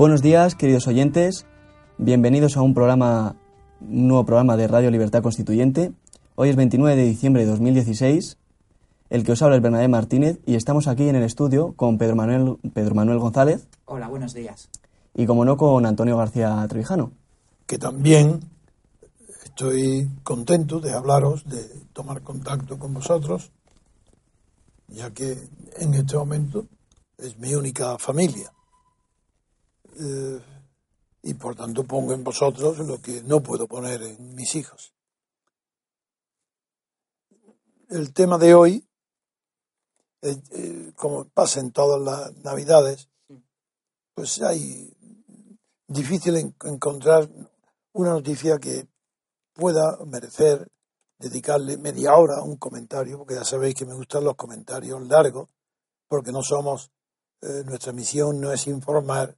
Buenos días, queridos oyentes. Bienvenidos a un programa, un nuevo programa de Radio Libertad Constituyente. Hoy es 29 de diciembre de 2016. El que os habla es Bernabé Martínez y estamos aquí en el estudio con Pedro Manuel, Pedro Manuel González. Hola, buenos días. Y como no, con Antonio García Trevijano. Que también estoy contento de hablaros, de tomar contacto con vosotros, ya que en este momento es mi única familia eh, y por tanto pongo en vosotros lo que no puedo poner en mis hijos. El tema de hoy, eh, eh, como pasa en todas las navidades, pues hay difícil encontrar una noticia que pueda merecer dedicarle media hora a un comentario, porque ya sabéis que me gustan los comentarios largos, porque no somos, nuestra misión no es informar,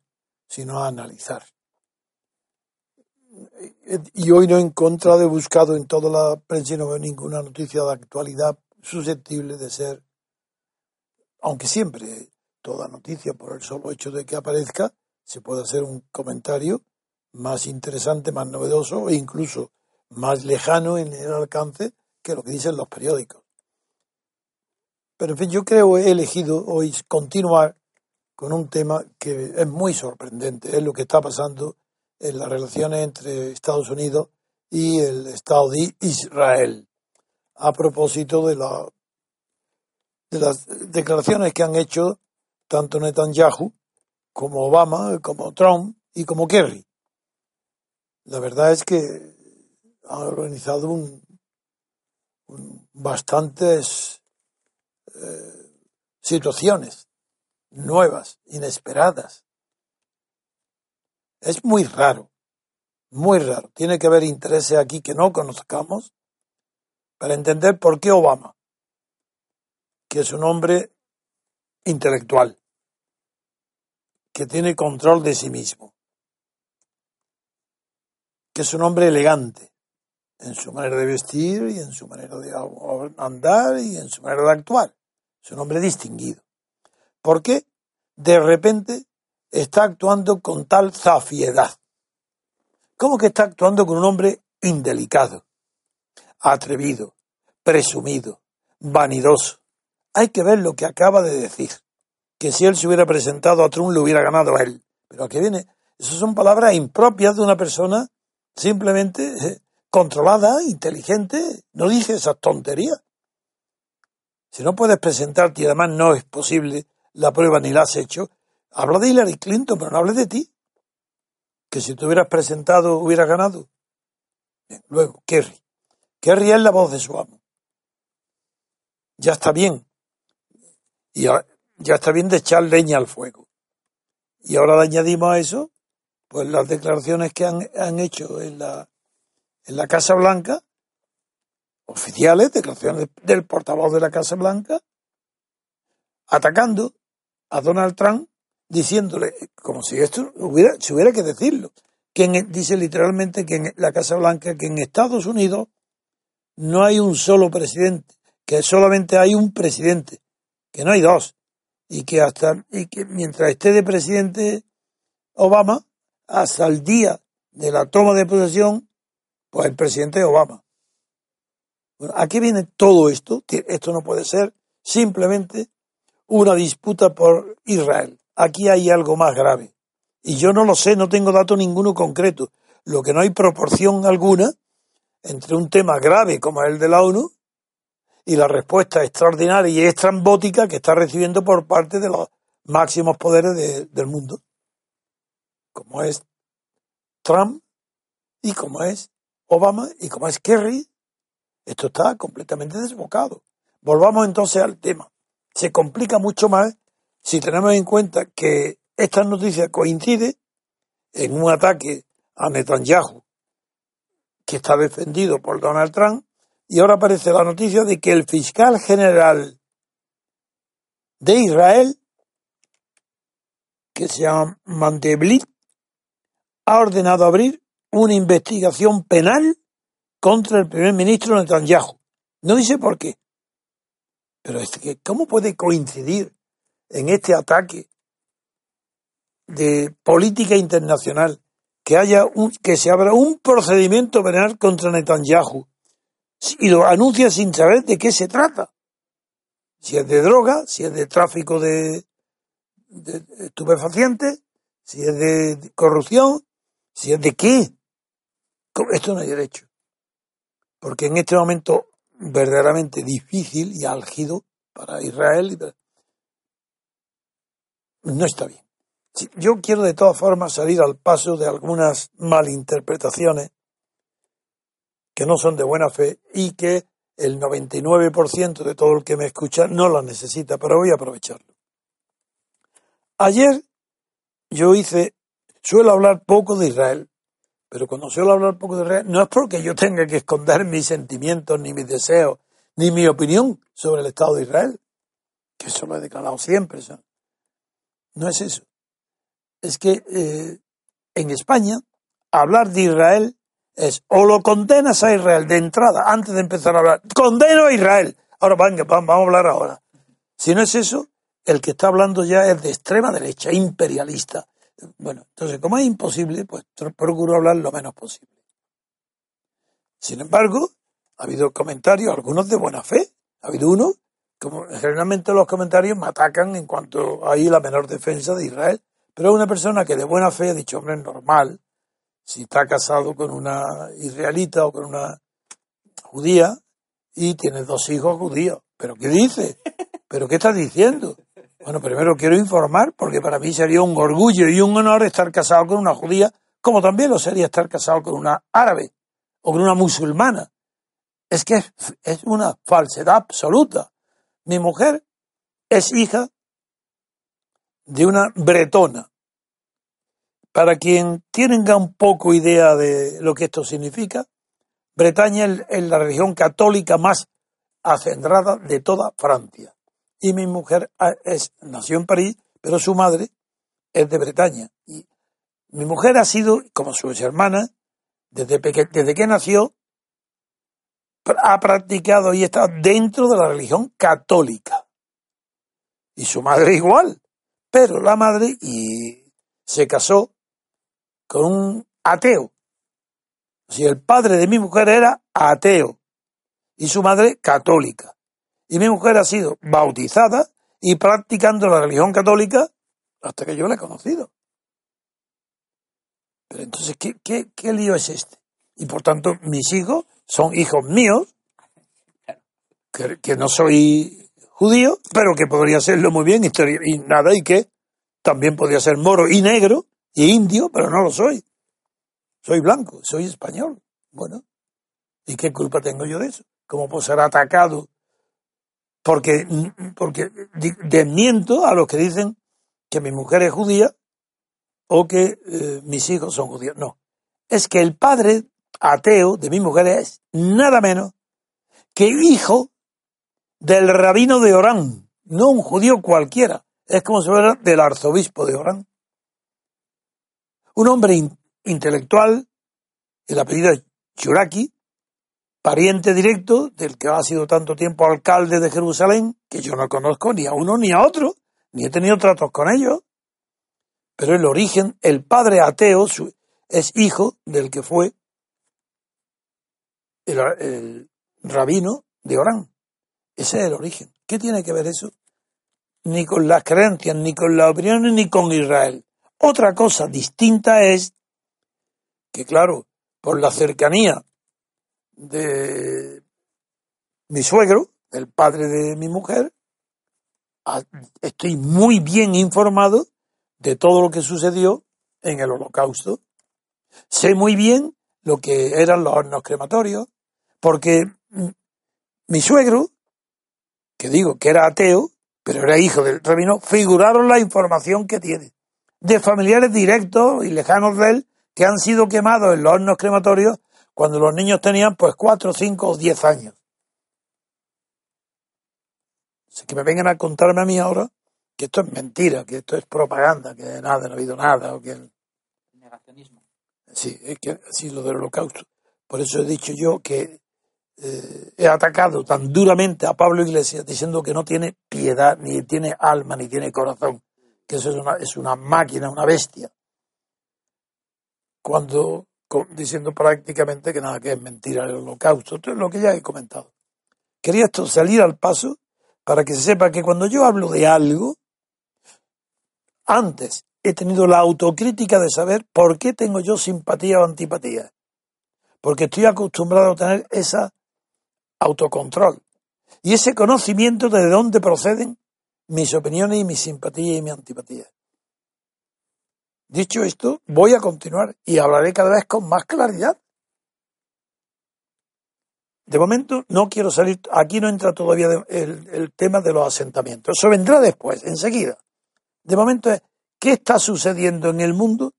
sino a analizar. Y hoy no he encontrado, he buscado en toda la prensa y no veo ninguna noticia de actualidad susceptible de ser, aunque siempre toda noticia, por el solo hecho de que aparezca, se puede hacer un comentario más interesante, más novedoso e incluso más lejano en el alcance que lo que dicen los periódicos. Pero en fin, yo creo he elegido hoy continuar con un tema que es muy sorprendente, es lo que está pasando en las relaciones entre Estados Unidos y el Estado de Israel, a propósito de, la, de las declaraciones que han hecho tanto Netanyahu como Obama, como Trump y como Kerry. La verdad es que han organizado un, bastantes eh, situaciones nuevas, inesperadas. Es muy raro, muy raro. Tiene que haber intereses aquí que no conozcamos para entender por qué Obama, que es un hombre intelectual, que tiene control de sí mismo, que es un hombre elegante en su manera de vestir y en su manera de andar y en su manera de actuar. Es un hombre distinguido. ¿Por qué de repente está actuando con tal zafiedad? ¿Cómo que está actuando con un hombre indelicado, atrevido, presumido, vanidoso? Hay que ver lo que acaba de decir. Que si él se hubiera presentado a Trump, le hubiera ganado a él. Pero aquí viene, esas son palabras impropias de una persona simplemente eh, controlada, inteligente. No dije esas tonterías. Si no puedes presentarte y además no es posible la prueba ni la has hecho, habla de Hillary Clinton, pero no hables de ti. Que si te hubieras presentado hubieras ganado. luego, Kerry. Kerry es la voz de su amo. Ya está bien. Y ya está bien de echar leña al fuego. Y ahora le añadimos a eso, pues las declaraciones que han, han hecho en la, en la Casa Blanca, oficiales, declaraciones del portavoz de la Casa Blanca, atacando a Donald Trump diciéndole, como si esto hubiera, hubiera que decirlo, que dice literalmente que en la Casa Blanca, que en Estados Unidos no hay un solo presidente, que solamente hay un presidente, que no hay dos, y que hasta, y que mientras esté de presidente Obama, hasta el día de la toma de posesión, pues el presidente es Obama. Bueno, ¿a qué viene todo esto? Esto no puede ser simplemente una disputa por Israel. Aquí hay algo más grave. Y yo no lo sé, no tengo dato ninguno concreto. Lo que no hay proporción alguna entre un tema grave como el de la ONU y la respuesta extraordinaria y estrambótica que está recibiendo por parte de los máximos poderes del mundo, como es Trump y como es Obama y como es Kerry. Esto está completamente desbocado. volvamos entonces al tema. Se complica mucho más si tenemos en cuenta que esta noticia coincide en un ataque a Netanyahu que está defendido por Donald Trump y ahora aparece la noticia de que el fiscal general de Israel, que se llama Mandeblit, ha ordenado abrir una investigación penal contra el primer ministro Netanyahu. No dice por qué. Pero es que, ¿cómo puede coincidir en este ataque de política internacional que haya un, que se abra un procedimiento penal contra Netanyahu y lo anuncia sin saber de qué se trata? Si es de droga, si es de tráfico de, de estupefacientes, si es de corrupción, si es de qué. Esto no hay derecho. Porque en este momento verdaderamente difícil y álgido para Israel no está bien. Yo quiero de todas formas salir al paso de algunas malinterpretaciones que no son de buena fe y que el 99% de todo el que me escucha no las necesita, pero voy a aprovecharlo. Ayer yo hice, suelo hablar poco de Israel, pero cuando suelo hablar poco de Israel no es porque yo tenga que esconder mis sentimientos, ni mis deseos, ni mi opinión sobre el Estado de Israel, que eso lo he declarado siempre. No es eso es que eh, en España hablar de Israel es o lo condenas a Israel de entrada, antes de empezar a hablar, condeno a Israel. Ahora venga, vamos a hablar ahora. Si no es eso, el que está hablando ya es de extrema derecha, imperialista. Bueno, entonces como es imposible, pues procuro hablar lo menos posible. Sin embargo, ha habido comentarios, algunos de buena fe. Ha habido uno, como generalmente los comentarios me atacan en cuanto hay la menor defensa de Israel. Pero una persona que de buena fe ha dicho, hombre, es normal, si está casado con una israelita o con una judía y tiene dos hijos judíos. ¿Pero qué dice? ¿Pero qué estás diciendo? Bueno, primero quiero informar porque para mí sería un orgullo y un honor estar casado con una judía, como también lo sería estar casado con una árabe o con una musulmana. Es que es, una falsedad absoluta. Mi mujer es hija de una bretona. Para quien tenga un poco idea de lo que esto significa, Bretaña es la región católica más acendrada de toda Francia. Y mi mujer ah, es, nació en París, pero su madre es de Bretaña. Y mi mujer ha sido, como su hermana, desde, desde que nació, ha practicado y está dentro de la religión católica. Y su madre igual. Pero la madre y se casó con un ateo. Si el padre de mi mujer era ateo y su madre católica. Y mi mujer ha sido bautizada y practicando la religión católica hasta que yo la he conocido. Pero entonces, ¿qué, qué, lío es este? Y por tanto, mis hijos son hijos míos, que, que no soy judío, pero que podría serlo muy bien y nada, y que también podría ser moro y negro y indio, pero no lo soy. Soy blanco, soy español. Bueno, ¿y qué culpa tengo yo de eso? ¿Cómo puedo ser atacado? Porque, porque desmiento a los que dicen que mi mujer es judía o que eh, mis hijos son judíos. No, es que el padre ateo de mi mujer es nada menos que hijo del rabino de Orán, no un judío cualquiera, es como si fuera del arzobispo de Orán. Un hombre intelectual, el apellido es Churaki, pariente directo del que ha sido tanto tiempo alcalde de Jerusalén, que yo no conozco ni a uno ni a otro, ni he tenido tratos con ellos. Pero el origen, el padre ateo es hijo del que fue el rabino de Orán. Ese es el origen. ¿Qué tiene que ver eso? Ni con las creencias, ni con las opiniones, ni con Israel. Otra cosa distinta es que, claro, por la cercanía de mi suegro, el padre de mi mujer, estoy muy bien informado de todo lo que sucedió en el holocausto. Sé muy bien lo que eran los hornos crematorios, porque mi suegro que digo que era ateo, pero era hijo del rabino, figuraron la información que tiene de familiares directos y lejanos de él que han sido quemados en los hornos crematorios cuando los niños tenían pues cuatro, cinco o diez años. Así que me vengan a contarme a mí ahora que esto es mentira, que esto es propaganda, que nada, no ha habido nada, o que... Negacionismo. Sí, es que sí, lo del holocausto. Por eso he dicho yo que eh, he atacado tan duramente a Pablo Iglesias diciendo que no tiene piedad, ni tiene alma, ni tiene corazón, que eso es una, es una máquina, una bestia. Cuando diciendo prácticamente que nada, que es mentira el holocausto, esto es lo que ya he comentado. Quería esto salir al paso para que se sepa que cuando yo hablo de algo, antes he tenido la autocrítica de saber por qué tengo yo simpatía o antipatía. Porque estoy acostumbrado a tener esa autocontrol y ese conocimiento de dónde proceden mis opiniones y mis simpatías y mi antipatía. Dicho esto, voy a continuar y hablaré cada vez con más claridad. De momento no quiero salir, aquí no entra todavía el, tema de los asentamientos, eso vendrá después, enseguida. De momento es, ¿qué está sucediendo en el mundo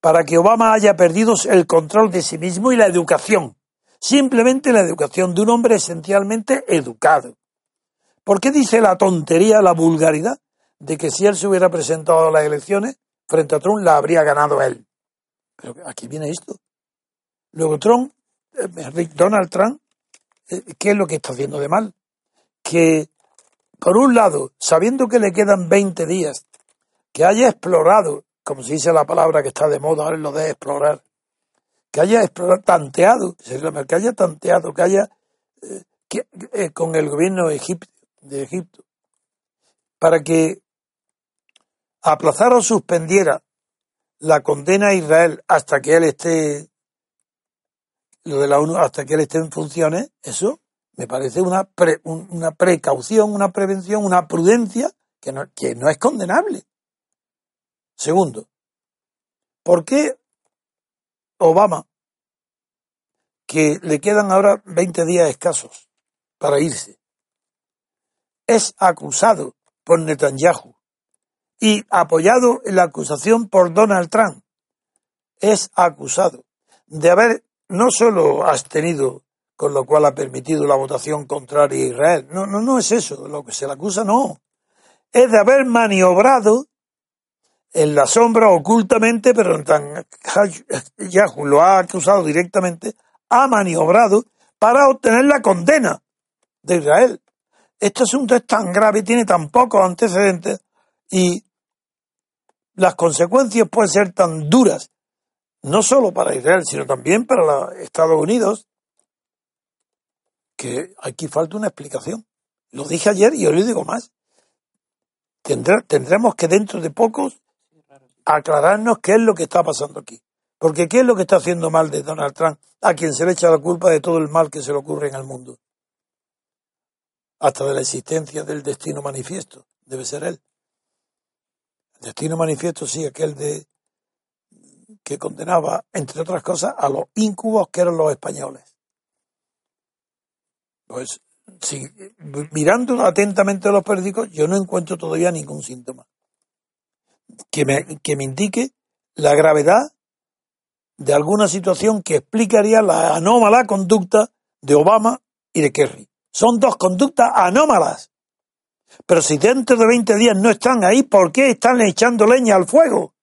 para que Obama haya perdido el control de sí mismo y la educación? Simplemente la educación de un hombre esencialmente educado. ¿Por qué dice la tontería, la vulgaridad de que si él se hubiera presentado a las elecciones frente a Trump la habría ganado él? Pero aquí viene esto. Luego Trump, eh, Donald Trump, eh, ¿qué es lo que está haciendo de mal? Que por un lado, sabiendo que le quedan 20 días, que haya explorado, como se dice la palabra que está de moda ahora lo de explorar, que haya explorado, tanteado, que haya tanteado, que haya eh, eh, con el gobierno de Egipto, para que aplazara o suspendiera la condena a Israel hasta que él esté, lo de la ONU, hasta que él esté en funciones, eso me parece una, una precaución, una prevención, una prudencia que no, que no es condenable. Segundo, ¿por qué Obama, que le quedan ahora 20 días escasos para irse, es acusado por Netanyahu y apoyado en la acusación por Donald Trump, es acusado de haber no solo abstenido con lo cual ha permitido la votación contraria a Israel. No, no, no es eso, lo que se le acusa no. Es de haber maniobrado en la sombra ocultamente, pero Yahoo lo ha acusado directamente, ha maniobrado para obtener la condena de Israel. Este asunto es tan grave, tiene tan pocos antecedentes y las consecuencias pueden ser tan duras, no solo para Israel, sino también para los Estados Unidos, que aquí falta una explicación. Lo dije ayer y hoy lo digo más. tendremos que dentro de pocos aclararnos qué es lo que está pasando aquí. Porque qué es lo que está haciendo mal de Donald Trump, a quien se le echa la culpa de todo el mal que se le ocurre en el mundo. Hasta de la existencia del destino manifiesto. Debe ser él. Destino manifiesto, sí, aquel de que condenaba, entre otras cosas, a los incubos que eran los españoles. Pues si, mirando atentamente los periódicos, yo no encuentro todavía ningún síntoma que me, que me indique la gravedad de alguna situación que explicaría la anómala conducta de Obama y de Kerry. Son dos conductas anómalas. Pero si dentro de 20 días no están ahí, ¿por qué están echando leña al fuego?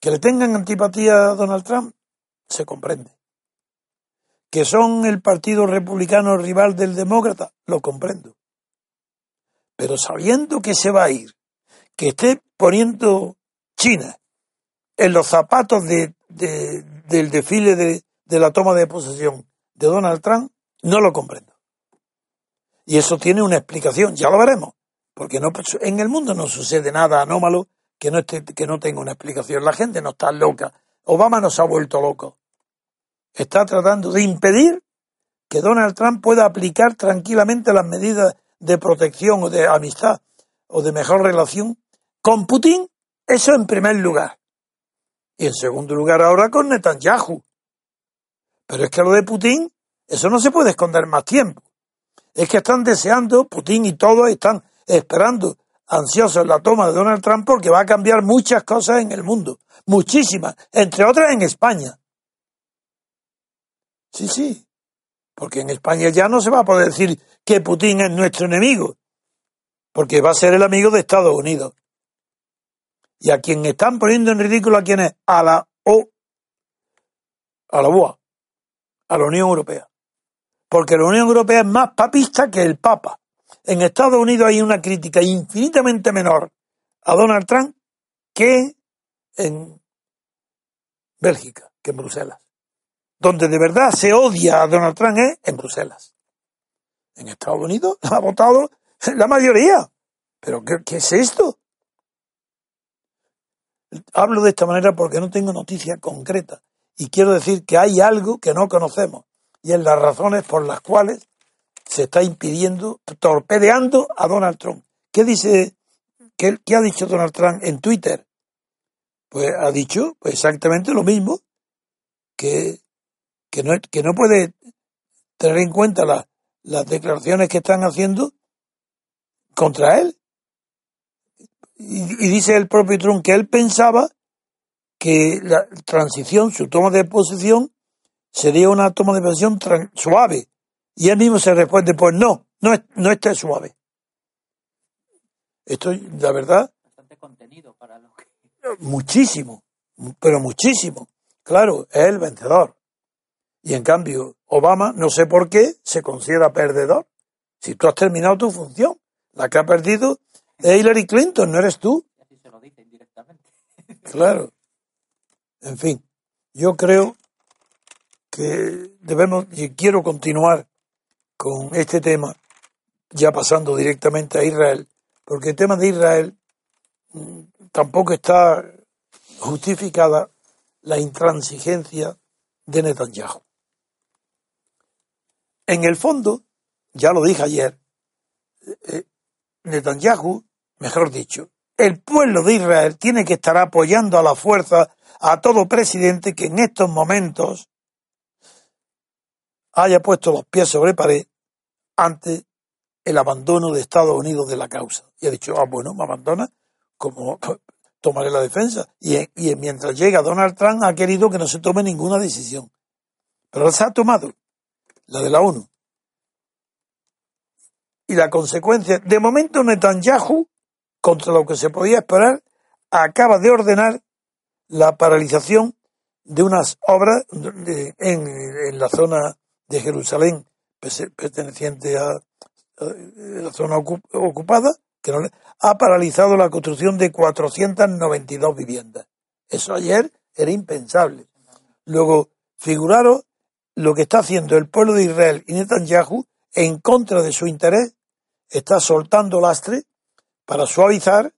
Que le tengan antipatía a Donald Trump, se comprende que son el Partido Republicano rival del Demócrata, lo comprendo. Pero sabiendo que se va a ir, que esté poniendo China en los zapatos de, del desfile de, de la toma de posesión de Donald Trump, no lo comprendo. Y eso tiene una explicación, ya lo veremos, porque no, en el mundo no sucede nada anómalo que no, esté, que no tenga una explicación. La gente no está loca. Obama nos ha vuelto loco está tratando de impedir que Donald Trump pueda aplicar tranquilamente las medidas de protección o de amistad o de mejor relación con Putin, eso en primer lugar. Y en segundo lugar ahora con Netanyahu. Pero es que lo de Putin, eso no se puede esconder más tiempo. Es que están deseando, Putin y todos están esperando ansiosos la toma de Donald Trump porque va a cambiar muchas cosas en el mundo, muchísimas, entre otras en España. Sí, sí, porque en España ya no se va a poder decir que Putin es nuestro enemigo, porque va a ser el amigo de Estados Unidos. Y a quien están poniendo en ridículo a quien es a la O, a la UA, a la Unión Europea. Porque la Unión Europea es más papista que el Papa. En Estados Unidos hay una crítica infinitamente menor a Donald Trump que en Bélgica, que en Bruselas. Donde de verdad se odia a Donald Trump es en Bruselas. En Estados Unidos ha votado la mayoría. ¿Pero qué, es esto? Hablo de esta manera porque no tengo noticia concreta y quiero decir que hay algo que no conocemos y es las razones por las cuales se está impidiendo, torpedeando a Donald Trump. ¿Qué dice, qué, ha dicho Donald Trump en Twitter? Pues ha dicho pues exactamente lo mismo, que, que, no, que no puede tener en cuenta las declaraciones que están haciendo contra él. Y, y, dice el propio Trump que él pensaba que la transición, su toma de posición, sería una toma de posición suave, y él mismo se responde, pues no, no, no está suave. Esto, la verdad. Bastante contenido para lo que... Muchísimo, pero muchísimo. Claro, es el vencedor. Y en cambio, Obama, no sé por qué, se considera perdedor. Si tú has terminado tu función, la que ha perdido es Hillary Clinton, no eres tú. Así se lo dice indirectamente. Claro. En fin, yo creo que debemos, y quiero continuar con este tema, ya pasando directamente a Israel, porque el tema de Israel mm, tampoco está justificada la intransigencia de Netanyahu. En el fondo, ya lo dije ayer, eh, eh, Netanyahu, mejor dicho, el pueblo de Israel tiene que estar apoyando a la fuerza a todo presidente que en estos momentos haya puesto los pies sobre pared ante el abandono de Estados Unidos de la causa. Y ha dicho, ah, bueno, me abandona, como tomaré la defensa. Y, mientras llega Donald Trump ha querido que no se tome ninguna decisión. Pero se ha tomado, la de la ONU. Y la consecuencia, de momento Netanyahu, contra lo que se podía esperar, acaba de ordenar la paralización de unas obras en la zona de Jerusalén perteneciente a, la zona ocupada, que ha paralizado la construcción de 492 viviendas. Eso ayer era impensable. Luego, figuraros lo que está haciendo el pueblo de Israel y Netanyahu en contra de su interés, está soltando lastre para suavizar.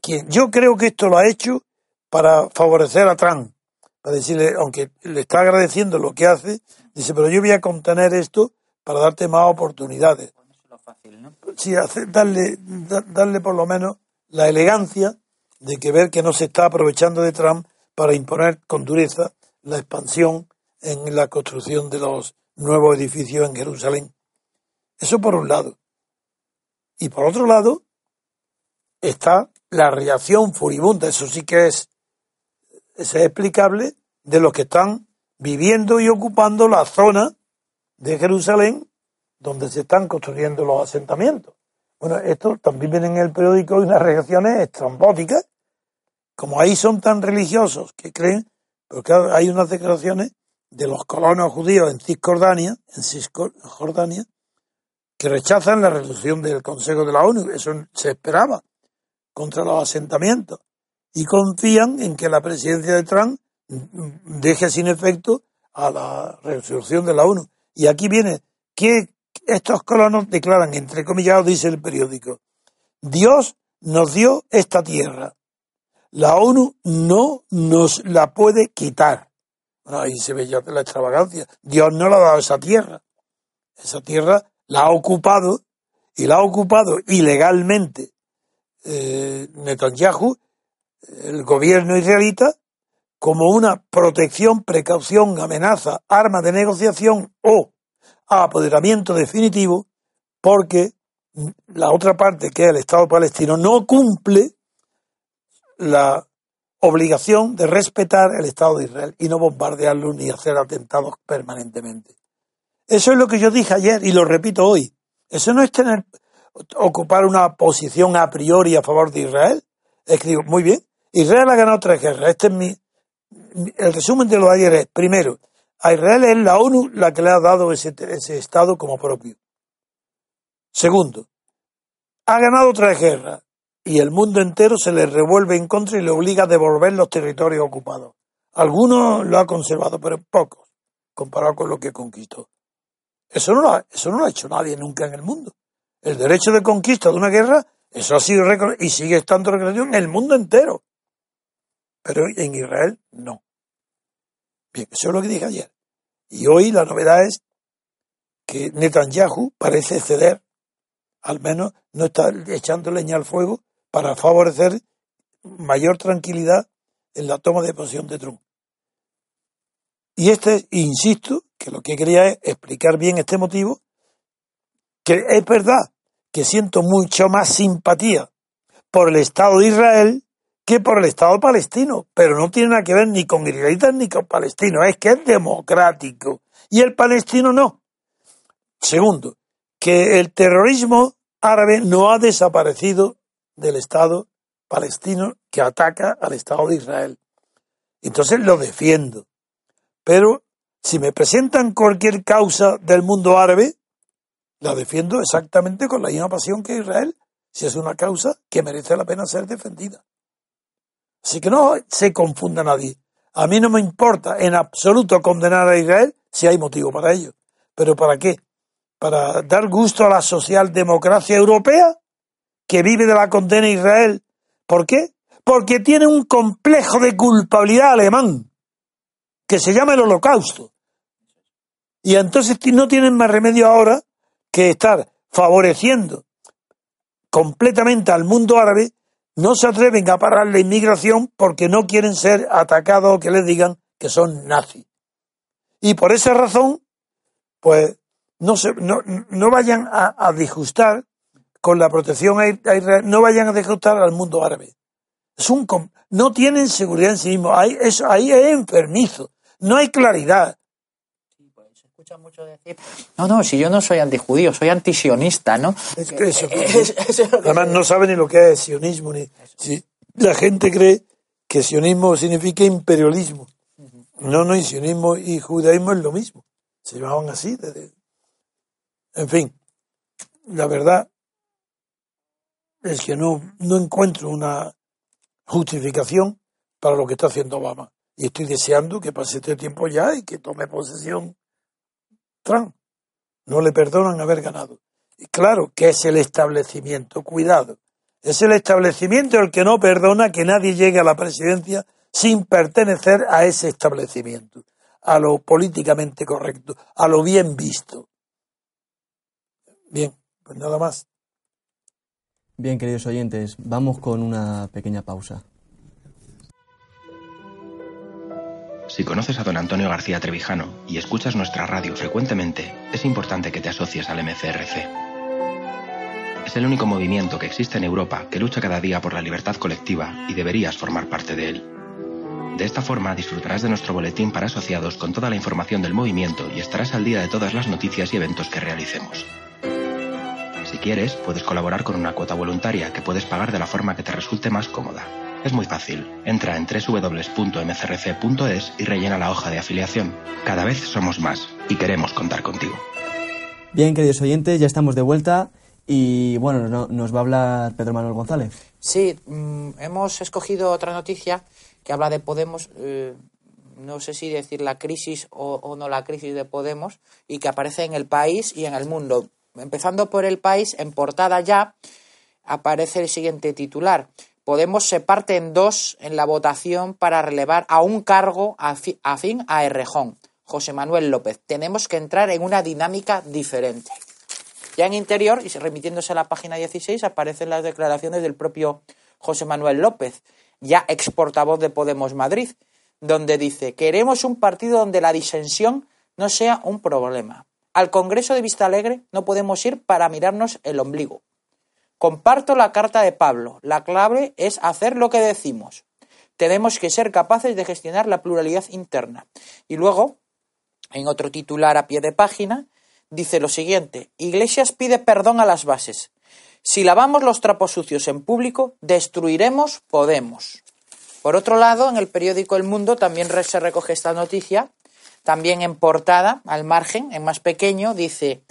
Quien, yo creo que esto lo ha hecho para favorecer a Trump, para decirle, aunque le está agradeciendo lo que hace, Dice, pero yo voy a contener esto para darte más oportunidades. Sí, darle, darle por lo menos la elegancia de que ver que no se está aprovechando de Trump para imponer con dureza la expansión en la construcción de los nuevos edificios en Jerusalén. Eso por un lado. Y por otro lado está la reacción furibunda, eso sí que es, es explicable, de los que están viviendo y ocupando la zona de Jerusalén donde se están construyendo los asentamientos. Bueno, esto también viene en el periódico unas reacciones estrambóticas, como ahí son tan religiosos que creen, porque hay unas declaraciones de los colonos judíos en Cisjordania, en Cisjordania, que rechazan la resolución del Consejo de la ONU, eso se esperaba, contra los asentamientos, y confían en que la presidencia de Trump deje sin efecto a la resolución de la ONU. Y aquí viene que estos colonos declaran, entre comillas, dice el periódico, Dios nos dio esta tierra. La ONU no nos la puede quitar. ahí se ve ya la extravagancia. Dios no le ha dado esa tierra. Esa tierra la ha ocupado y la ha ocupado ilegalmente eh, Netanyahu, el gobierno israelita, como una protección, precaución, amenaza, arma de negociación o apoderamiento definitivo porque la otra parte, que es el Estado palestino, no cumple la obligación de respetar el Estado de Israel y no bombardearlo ni hacer atentados permanentemente. Eso es lo que yo dije ayer y lo repito hoy. Eso no es tener ocupar una posición a priori a favor de Israel. Escribo, muy bien, Israel ha ganado tres guerras. Este es mi, el resumen de lo de ayer es, primero, a Israel es la ONU la que le ha dado ese, ese Estado como propio. Segundo, ha ganado tres guerras y el mundo entero se le revuelve en contra y le obliga a devolver los territorios ocupados. Algunos lo ha conservado, pero pocos, comparado con lo que conquistó. Eso no lo ha, eso no lo ha hecho nadie nunca en el mundo. El derecho de conquista de una guerra, eso ha sido y sigue estando reconocido en el mundo entero. Pero en Israel no. Bien, eso es lo que dije ayer. Y hoy la novedad es que Netanyahu parece ceder, al menos no está echando leña al fuego para favorecer mayor tranquilidad en la toma de posición de Trump. Y este, insisto, que lo que quería es explicar bien este motivo, que es verdad que siento mucho más simpatía por el Estado de Israel que por el Estado palestino, pero no tiene nada que ver ni con israelitas ni con palestinos, es que es democrático y el palestino no. Segundo, que el terrorismo árabe no ha desaparecido del Estado palestino que ataca al Estado de Israel. Entonces lo defiendo. Pero si me presentan cualquier causa del mundo árabe, la defiendo exactamente con la misma pasión que Israel, si es una causa que merece la pena ser defendida. Así que no se confunda nadie. A mí no me importa en absoluto condenar a Israel si hay motivo para ello. ¿Pero para qué? ¿Para dar gusto a la socialdemocracia europea? que vive de la condena a Israel. ¿Por qué? Porque tiene un complejo de culpabilidad alemán que se llama el holocausto. Y entonces no tienen más remedio ahora que estar favoreciendo completamente al mundo árabe, no se atreven a parar la inmigración porque no quieren ser atacados o que les digan que son nazis. Y por esa razón, pues no, no, no vayan a, disgustar con la protección a Israel, no vayan a descontar al mundo árabe. Es un, no tienen seguridad en sí mismos. Ahí, eso, ahí es enfermizo. No hay claridad. Mucho decir, no, no, si yo no soy antijudío, soy antisionista, ¿no? Es que eso, además no saben ni lo que es sionismo. Ni, si, la gente cree que sionismo significa imperialismo. No, no, y sionismo y judaísmo es lo mismo. Se llamaban así. En fin, la verdad es que no, no encuentro una justificación para lo que está haciendo Obama. Y estoy deseando que pase este tiempo ya y que tome posesión Trump. No le perdonan haber ganado. Y claro que es el establecimiento, cuidado. Es el establecimiento el que no perdona que nadie llegue a la presidencia sin pertenecer a ese establecimiento, a lo políticamente correcto, a lo bien visto. Bien, pues nada más. Bien, queridos oyentes, vamos con una pequeña pausa. Si conoces a don Antonio García Trevijano y escuchas nuestra radio frecuentemente, es importante que te asocies al MCRC. Es el único movimiento que existe en Europa que lucha cada día por la libertad colectiva y deberías formar parte de él. De esta forma disfrutarás de nuestro boletín para asociados con toda la información del movimiento y estarás al día de todas las noticias y eventos que realicemos. Si quieres, puedes colaborar con una cuota voluntaria que puedes pagar de la forma que te resulte más cómoda. Es muy fácil. Entra en www.mcrc.es y rellena la hoja de afiliación. Cada vez somos más y queremos contar contigo. Bien, queridos oyentes, ya estamos de vuelta y bueno, nos va a hablar Pedro Manuel González. Sí, mm, hemos escogido otra noticia que habla de Podemos. Eh, no sé si decir la crisis o, o, no la crisis de Podemos, y que aparece en el país y en el mundo empezando por el país, en portada ya aparece el siguiente titular. Podemos se parte en dos en la votación para relevar a un cargo afín a Errejón. José Manuel López. Tenemos que entrar en una dinámica diferente. Ya en interior, y remitiéndose a la página 16, aparecen las declaraciones del propio José Manuel López, ya ex portavoz de Podemos Madrid, donde dice, queremos un partido donde la disensión no sea un problema Al Congreso de Vista Alegre no podemos ir para mirarnos el ombligo. Comparto la carta de Pablo. La clave es hacer lo que decimos. Tenemos que ser capaces de gestionar la pluralidad interna. Y luego, en otro titular a pie de página, dice lo siguiente. Iglesias pide perdón a las bases. Si lavamos los trapos sucios en público, destruiremos Podemos. Por otro lado, en el periódico El Mundo también se recoge esta noticia, también en portada, al margen, en más pequeño, dice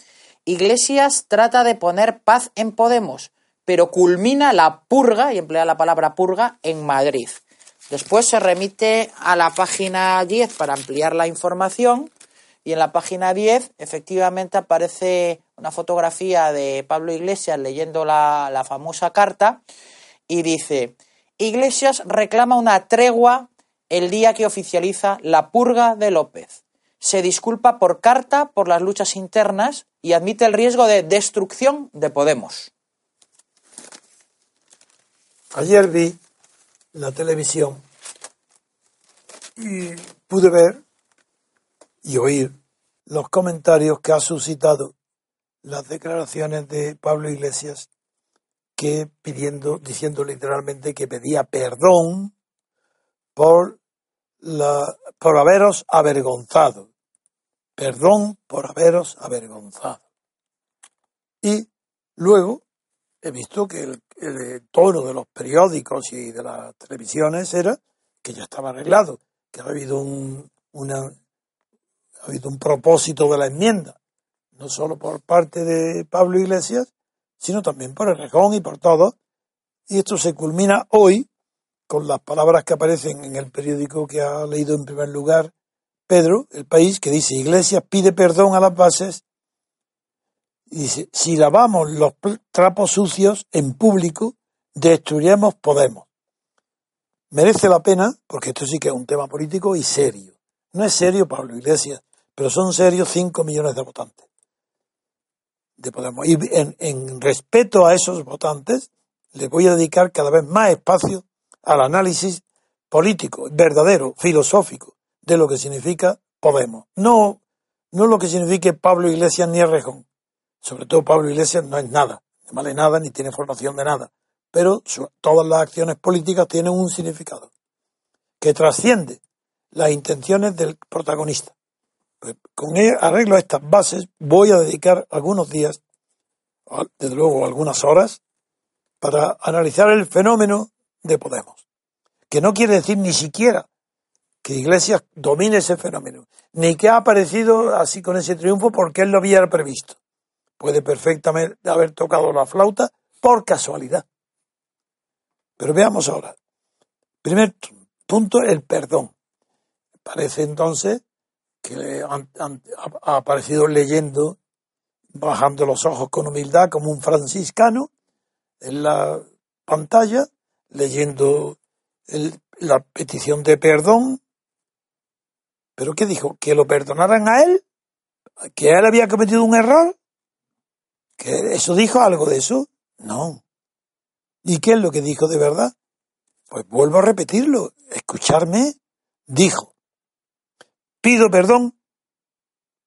Iglesias trata de poner paz en Podemos, pero culmina la purga, y emplea la palabra purga, en Madrid. Después se remite a la página 10 para ampliar la información y en la página 10 efectivamente aparece una fotografía de Pablo Iglesias leyendo la, la famosa carta y dice, Iglesias reclama una tregua el día que oficializa la purga de López. Se disculpa por carta por las luchas internas y admite el riesgo de destrucción de Podemos. Ayer vi la televisión y pude ver y oír los comentarios que ha suscitado las declaraciones de Pablo Iglesias que pidiendo, diciendo literalmente que pedía perdón por la, por haberos avergonzado. Perdón por haberos avergonzado. Y luego he visto que el, el, tono de los periódicos y de las televisiones era que ya estaba arreglado, que ha habido un, una, ha habido un propósito de la enmienda, no solo por parte de Pablo Iglesias, sino también por el Rejón y por todos. Y esto se culmina hoy con las palabras que aparecen en el periódico que ha leído en primer lugar Pedro, el país, que dice, Iglesias pide perdón a las bases dice, si lavamos los trapos sucios en público, destruiremos Podemos. Merece la pena, porque esto sí que es un tema político y serio. No es serio Pablo Iglesias, pero son serios 5 millones de votantes de Podemos. Y en, en respeto a esos votantes, le voy a dedicar cada vez más espacio al análisis político, verdadero, filosófico, de lo que significa Podemos. No, no lo que signifique Pablo Iglesias ni Rejón sobre todo Pablo Iglesias, no es nada, no vale nada ni tiene formación de nada, pero todas las acciones políticas tienen un significado que trasciende las intenciones del protagonista. Pues con arreglo a estas bases voy a dedicar algunos días, desde luego algunas horas, para analizar el fenómeno de Podemos, que no quiere decir ni siquiera que Iglesias domine ese fenómeno, ni que ha aparecido así con ese triunfo porque él lo había previsto puede perfectamente haber tocado la flauta por casualidad. Pero veamos ahora. Primer punto, el perdón. Parece entonces que ha aparecido leyendo, bajando los ojos con humildad como un franciscano en la pantalla, leyendo la petición de perdón. ¿Pero qué dijo? ¿Que lo perdonaran a él? ¿Que él había cometido un error? ¿Que eso dijo algo de eso? No. ¿Y qué es lo que dijo de verdad? Pues vuelvo a repetirlo. Escucharme, dijo. Pido perdón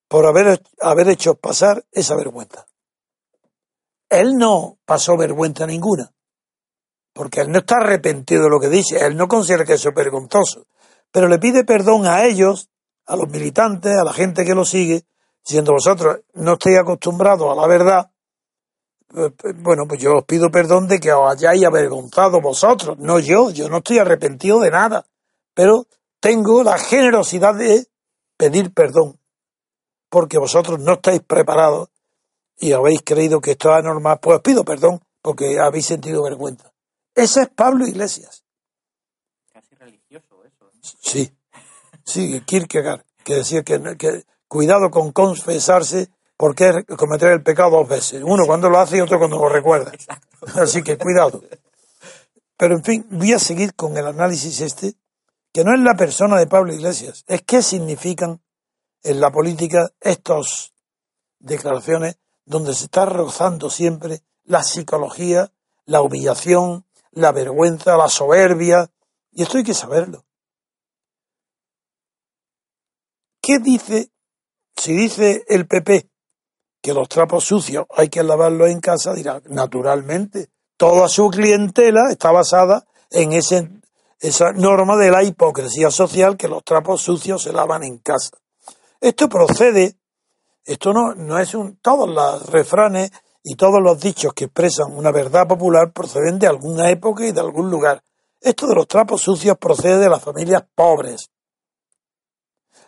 por haber, haber hecho pasar esa vergüenza. Él no pasó vergüenza ninguna, porque él no está arrepentido de lo que dice, él no considera que eso es vergonzoso, pero le pide perdón a ellos, a los militantes, a la gente que lo sigue, diciendo vosotros no estáis acostumbrados a la verdad, bueno, pues yo os pido perdón de que os hayáis avergonzado vosotros, no yo, yo no estoy arrepentido de nada, pero tengo la generosidad de pedir perdón, porque vosotros no estáis preparados y habéis creído que esto es anormal, pues os pido perdón porque habéis sentido vergüenza. Ese es Pablo Iglesias. Casi religioso eso. Sí, sí, Kierkegaard, que decía que, que cuidado con confesarse ¿Por qué cometer el pecado dos veces? Uno cuando lo hace y otro cuando lo recuerda. Así que cuidado. Pero en fin, voy a seguir con el análisis este, que no es la persona de Pablo Iglesias, es qué significan en la política estas declaraciones donde se está rozando siempre la psicología, la humillación, la vergüenza, la soberbia, y esto hay que saberlo. ¿Qué dice, si dice el PP que los trapos sucios hay que lavarlos en casa, dirá, naturalmente, toda su clientela está basada en ese, esa norma de la hipocresía social que los trapos sucios se lavan en casa. Esto procede, esto no, no es un, todos los refranes y todos los dichos que expresan una verdad popular proceden de alguna época y de algún lugar. Esto de los trapos sucios procede de las familias pobres.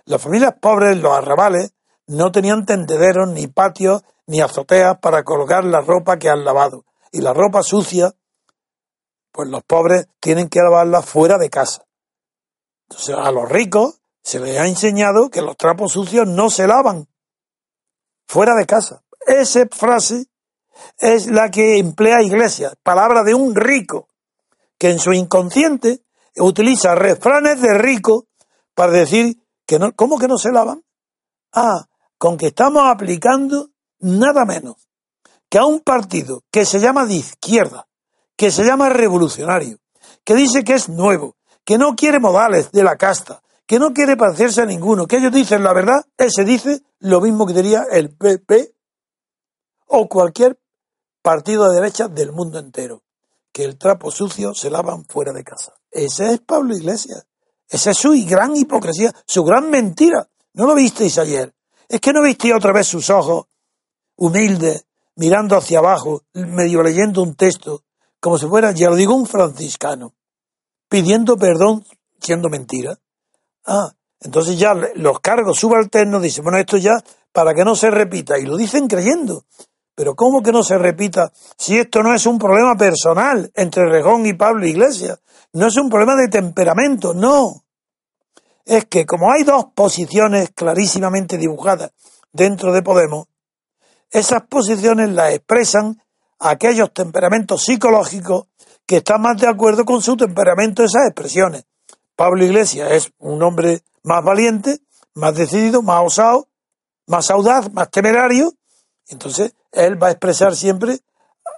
Las familias pobres, los arrabales, no tenían tendederos, ni patios, ni azoteas para colgar la ropa que han lavado. Y la ropa sucia, pues los pobres tienen que lavarla fuera de casa. Entonces a los ricos se les ha enseñado que los trapos sucios no se lavan fuera de casa. Esa frase es la que emplea Iglesia, palabra de un rico, que en su inconsciente utiliza refranes de rico para decir que no, ¿cómo que no se lavan? Ah, con que estamos aplicando nada menos que a un partido que se llama de izquierda, que se llama revolucionario, que dice que es nuevo, que no quiere modales de la casta, que no quiere parecerse a ninguno, que ellos dicen la verdad, ese dice lo mismo que diría el PP o cualquier partido de derecha del mundo entero, que el trapo sucio se lavan fuera de casa. Ese es Pablo Iglesias. Esa es su gran hipocresía, su gran mentira. ¿No lo visteis ayer? Es que no visteis otra vez sus ojos humildes, mirando hacia abajo, medio leyendo un texto, como si fuera, ya lo digo, un franciscano, pidiendo perdón siendo mentira. Ah, entonces ya los cargos subalternos dicen, bueno, esto ya para que no se repita, y lo dicen creyendo. Pero ¿cómo que no se repita si esto no es un problema personal entre Rejón y Pablo Iglesias? No es un problema de temperamento, no es que como hay dos posiciones clarísimamente dibujadas dentro de Podemos, esas posiciones las expresan aquellos temperamentos psicológicos que están más de acuerdo con su temperamento esas expresiones. Pablo Iglesias es un hombre más valiente, más decidido, más osado, más audaz, más temerario, entonces él va a expresar siempre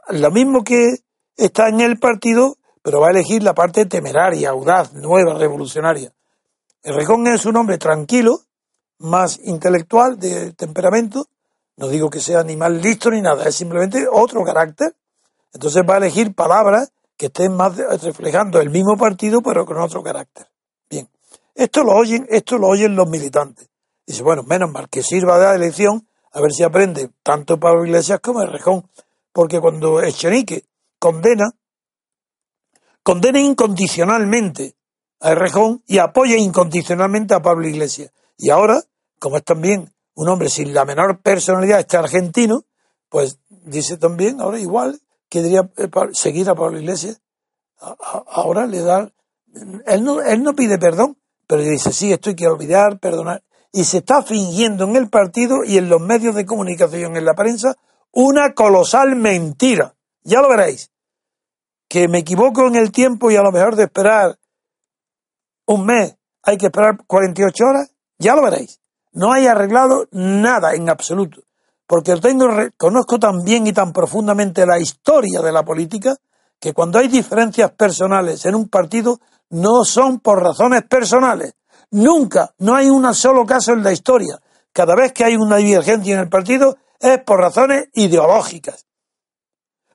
lo mismo que está en el partido, pero va a elegir la parte temeraria, audaz, nueva, revolucionaria. El Rejón es un hombre tranquilo, más intelectual, de temperamento. No digo que sea ni listo ni nada, es simplemente otro carácter. Entonces va a elegir palabras que estén más reflejando el mismo partido, pero con otro carácter. Bien, esto lo oyen, esto lo oyen los militantes. Dice, bueno, menos mal que sirva de elección, a ver si aprende tanto Pablo Iglesias como el Rejón. Porque cuando Echenique condena, condena incondicionalmente a Errejón y apoya incondicionalmente a Pablo Iglesias. Y ahora, como es también un hombre sin la menor personalidad, este argentino, pues dice también, ahora igual, que diría eh, seguir a Pablo Iglesias. Ahora le da, él no, él no pide perdón, pero dice, sí, esto hay que olvidar, perdonar. Y se está fingiendo en el partido y en los medios de comunicación, en la prensa, una colosal mentira. Ya lo veréis. Que me equivoco en el tiempo y a lo mejor de esperar un mes, hay que esperar 48 horas, ya lo veréis. No hay arreglado nada en absoluto, porque tengo, conozco tan bien y tan profundamente la historia de la política que cuando hay diferencias personales en un partido no son por razones personales. Nunca, no hay un solo caso en la historia. Cada vez que hay una divergencia en el partido es por razones ideológicas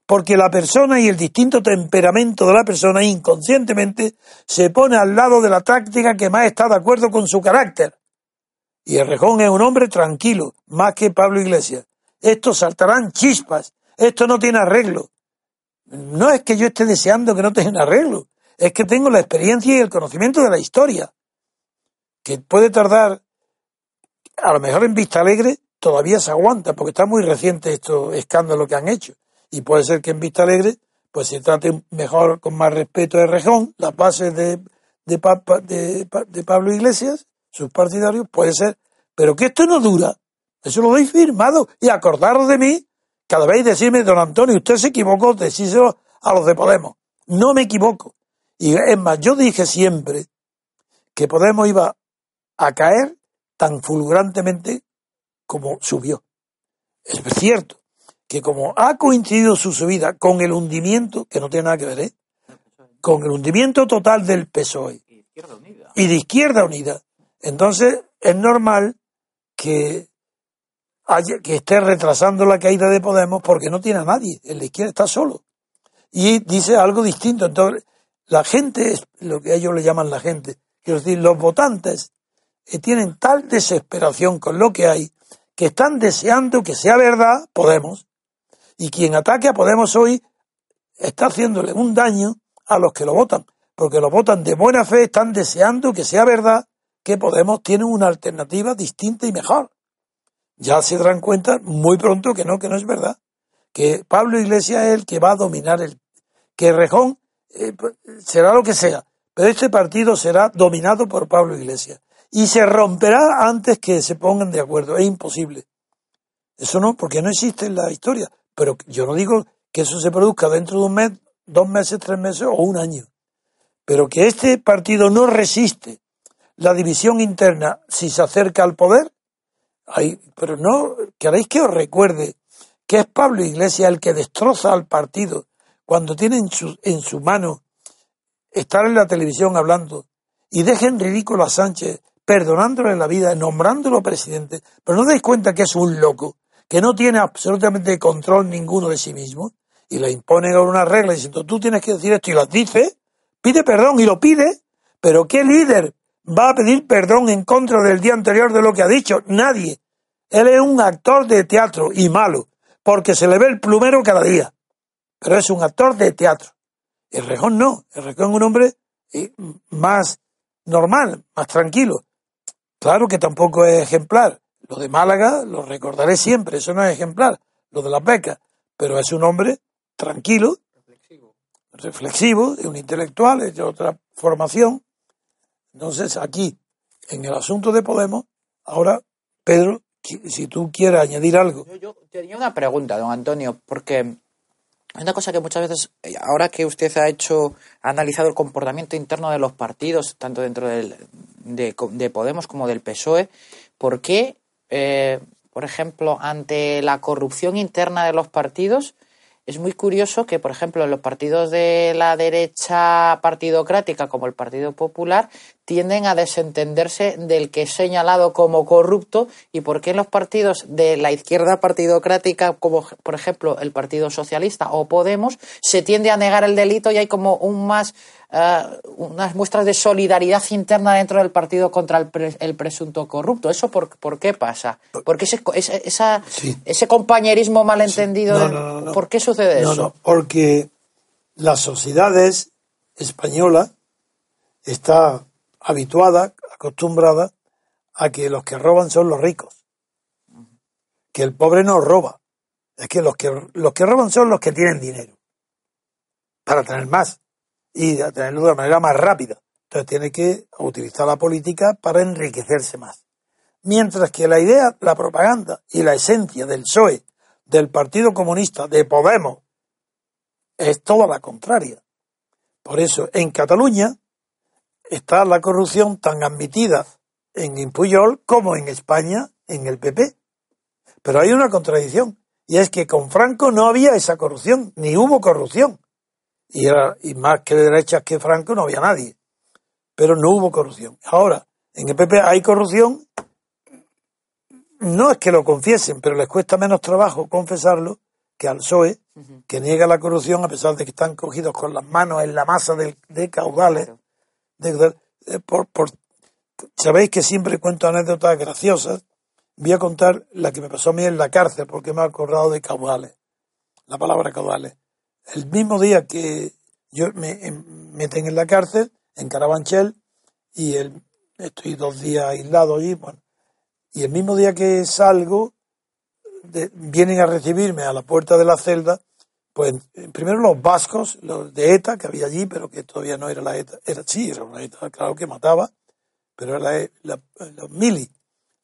porque la persona y el distinto temperamento de la persona inconscientemente se pone al lado de la táctica que más está de acuerdo con su carácter. Y el Rejón es un hombre tranquilo, más que Pablo Iglesias. Estos saltarán chispas, esto no tiene arreglo. No es que yo esté deseando que no tenga arreglo, es que tengo la experiencia y el conocimiento de la historia, que puede tardar, a lo mejor en Vista Alegre todavía se aguanta, porque está muy reciente estos escándalos que han hecho y puede ser que en Vista Alegre pues se trate mejor, con más respeto de Rejón, las bases de, de, de, Pablo Iglesias, sus partidarios, puede ser, pero que esto no dura, eso lo doy firmado, y acordaros de mí, cada vez decirme, don Antonio, usted se equivocó, decíselo a los de Podemos, no me equivoco, y es más, yo dije siempre que Podemos iba a caer tan fulgurantemente como subió. Es cierto, que como ha coincidido su subida con el hundimiento, que no tiene nada que ver, ¿eh? con el hundimiento total del PSOE y de Izquierda Unida, entonces es normal que que esté retrasando la caída de Podemos porque no tiene a nadie. En la izquierda está solo. Y dice algo distinto. Entonces, la gente es lo que ellos le llaman la gente. Quiero decir, los votantes eh, tienen tal desesperación con lo que hay que están deseando que sea verdad Podemos. Y quien ataque a Podemos hoy está haciéndole un daño a los que lo votan. Porque lo votan de buena fe, están deseando que sea verdad que Podemos tiene una alternativa distinta y mejor ya se darán cuenta muy pronto que no, que no es verdad. Que Pablo Iglesias es el que va a dominar el. que Rejón eh, será lo que sea, pero este partido será dominado por Pablo Iglesias. Y se romperá antes que se pongan de acuerdo. Es imposible. Eso no, porque no existe en la historia. Pero yo no digo que eso se produzca dentro de un mes, dos meses, tres meses o un año. Pero que este partido no resiste la división interna si se acerca al poder, pero no queréis que os recuerde que es Pablo Iglesias el que destroza al partido cuando tiene en su, en su mano estar en la televisión hablando y dejen ridículo a Sánchez perdonándole la vida, nombrándolo presidente, pero no dais cuenta que es un loco, que no tiene absolutamente control ninguno de sí mismo, y le imponen una regla diciendo tú tienes que decir esto y lo dice, pide perdón y lo pide, pero ¿qué líder va a pedir perdón en contra del día anterior de lo que ha dicho. Nadie. Él es un actor de teatro y malo, porque se le ve el plumero cada día. Pero es un actor de teatro. El Rejón no. El Rejón es un hombre eh, más normal, más tranquilo. Claro que tampoco es ejemplar. Lo de Málaga lo recordaré siempre, eso no es ejemplar. Lo de las becas. Pero es un hombre tranquilo, reflexivo, reflexivo de un intelectual, de otra formación, entonces, aquí, en el asunto de Podemos, ahora, Pedro, si tú quieres añadir algo. Yo, tenía una pregunta, don Antonio, porque una cosa que muchas veces, eh, ahora que usted ha hecho, ha analizado el comportamiento interno de los partidos, tanto dentro del, de, Podemos como del PSOE, ¿por qué, eh, por ejemplo, ante la corrupción interna de los partidos, es muy curioso que, por ejemplo, en los partidos de la derecha partidocrática, como el Partido Popular, tienden a desentenderse del que es señalado como corrupto y por qué en los partidos de la izquierda partidocrática, como por ejemplo el Partido Socialista o Podemos, se tiende a negar el delito y hay como un más eh, unas muestras de solidaridad interna dentro del partido contra el, presunto corrupto. ¿Eso por, por qué pasa? ¿Por qué ese, esa, ese compañerismo malentendido? ¿Por qué sucede eso? No, porque las sociedades españolas está habituada, acostumbrada a que los que roban son los ricos. Que el pobre no roba. Es que los que, los que roban son los que tienen dinero. Para tener más y tenerlo de una manera más rápida. Entonces tiene que utilizar la política para enriquecerse más. Mientras que la idea, la propaganda y la esencia del PSOE, del Partido Comunista, de Podemos, es toda la contraria. Por eso, en Cataluña está la corrupción tan admitida en Impuyol como en España en el PP. Pero hay una contradicción, y es que con Franco no había esa corrupción, ni hubo corrupción y, era, y más que de derechas que Franco no había nadie. Pero no hubo corrupción. Ahora, en el PP hay corrupción, no es que lo confiesen, pero les cuesta menos trabajo confesarlo que al PSOE, que niega la corrupción a pesar de que están cogidos con las manos en la masa de, caudales. Eh, por, Sabéis que siempre cuento anécdotas graciosas. Voy a contar la que me pasó a mí en la cárcel, porque me ha acordado de caudales. La palabra caudales el mismo día que yo me meten en la cárcel, en Carabanchel, y el, estoy dos días aislado allí, bueno, y el mismo día que salgo, vienen a recibirme a la puerta de la celda, pues primero los vascos, los de ETA que había allí, pero que todavía no era la ETA, era sí, era una ETA, claro que mataba, pero era la, los mili,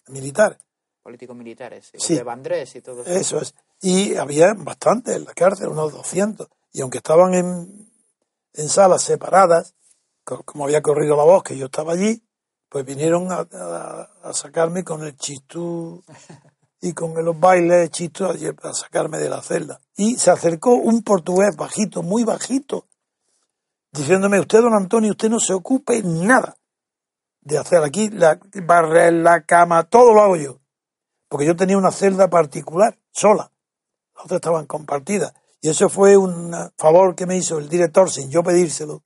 militar. Políticos militares, sí. de Vandrés y todo eso. Eso es. Y había bastantes en la cárcel, unos 200. Y aunque estaban en, en salas separadas, como había corrido la voz que yo estaba allí, pues vinieron a, a, sacarme con el chistú y con los bailes chistú a sacarme de la celda. Y se acercó un portugués bajito, muy bajito, diciéndome, usted, don Antonio, usted no se ocupe nada de hacer aquí la barrer la cama, todo lo hago yo porque yo tenía una celda particular, sola. Las otras estaban compartidas. Y eso fue un favor que me hizo el director sin yo pedírselo,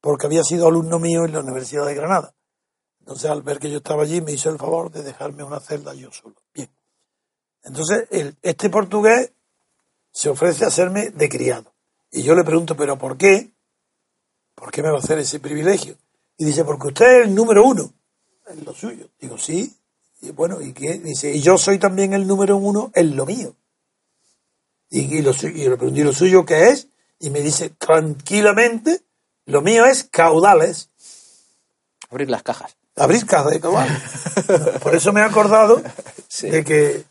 porque había sido alumno mío en la Universidad de Granada. Entonces, al ver que yo estaba allí, me hizo el favor de dejarme una celda yo solo. Bien. Entonces, el, este portugués se ofrece a hacerme de criado. Y yo le pregunto, ¿pero por qué? ¿Por qué me va a hacer ese privilegio? Y dice, porque usted es el número uno en lo suyo. Digo, sí. Y bueno, ¿y qué? Dice, y yo soy también el número uno en lo mío. Y, lo, y le pregunté, ¿y lo suyo qué es? Y me dice, tranquilamente, lo mío es caudales. Abrir las cajas. Abrir cajas de caudales. Por eso me he acordado de que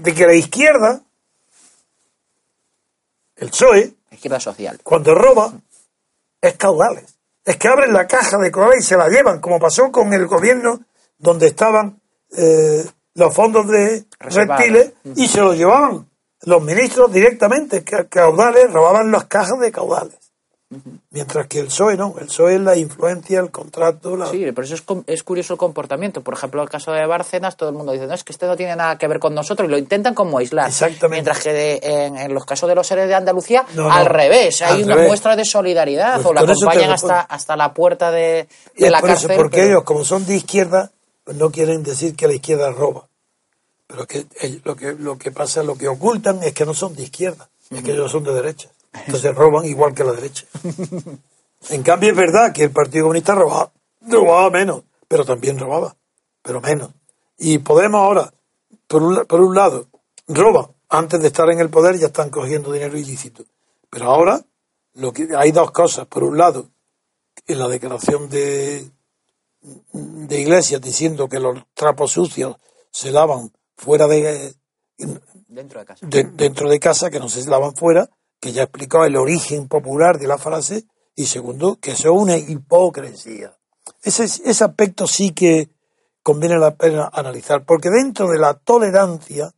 de que la izquierda, el PSOE, izquierda social, cuando roba, es caudales. Es que abren la caja de caudales y se la llevan, como pasó con el gobierno donde estaban eh, los fondos de reptiles y se los llevaban los ministros directamente, caudales, robaban las cajas de caudales. Mientras que el PSOE no, el PSOE es la influencia, el contrato. La... Sí, pero eso es, es, curioso el comportamiento. Por ejemplo, el caso de Bárcenas, todo el mundo dice, no, es que este no tiene nada que ver con nosotros y lo intentan como aislar. Exactamente. Mientras que en, los casos de los seres de Andalucía, al revés, hay una muestra de solidaridad pues o la acompañan hasta, hasta la puerta de, de la cárcel. porque ellos, como son de izquierda, no quieren decir que la izquierda roba. Pero que lo que lo que pasa, lo que ocultan es que no son de izquierda, es que ellos son de derecha. Entonces roban igual que la derecha. En cambio es verdad que el Partido Comunista robaba, robaba menos, pero también robaba, pero menos. Y Podemos ahora, por un, por un lado, roba, antes de estar en el poder ya están cogiendo dinero ilícito. Pero ahora lo que hay dos cosas. Por un lado, en la declaración de, de Iglesias diciendo que los trapos sucios se lavan fuera de dentro de casa, dentro de casa que no se lavan fuera que ya explicó el origen popular de la frase, y segundo, que eso es una hipocresía. Ese, ese aspecto sí que conviene la pena analizar, porque dentro de la tolerancia,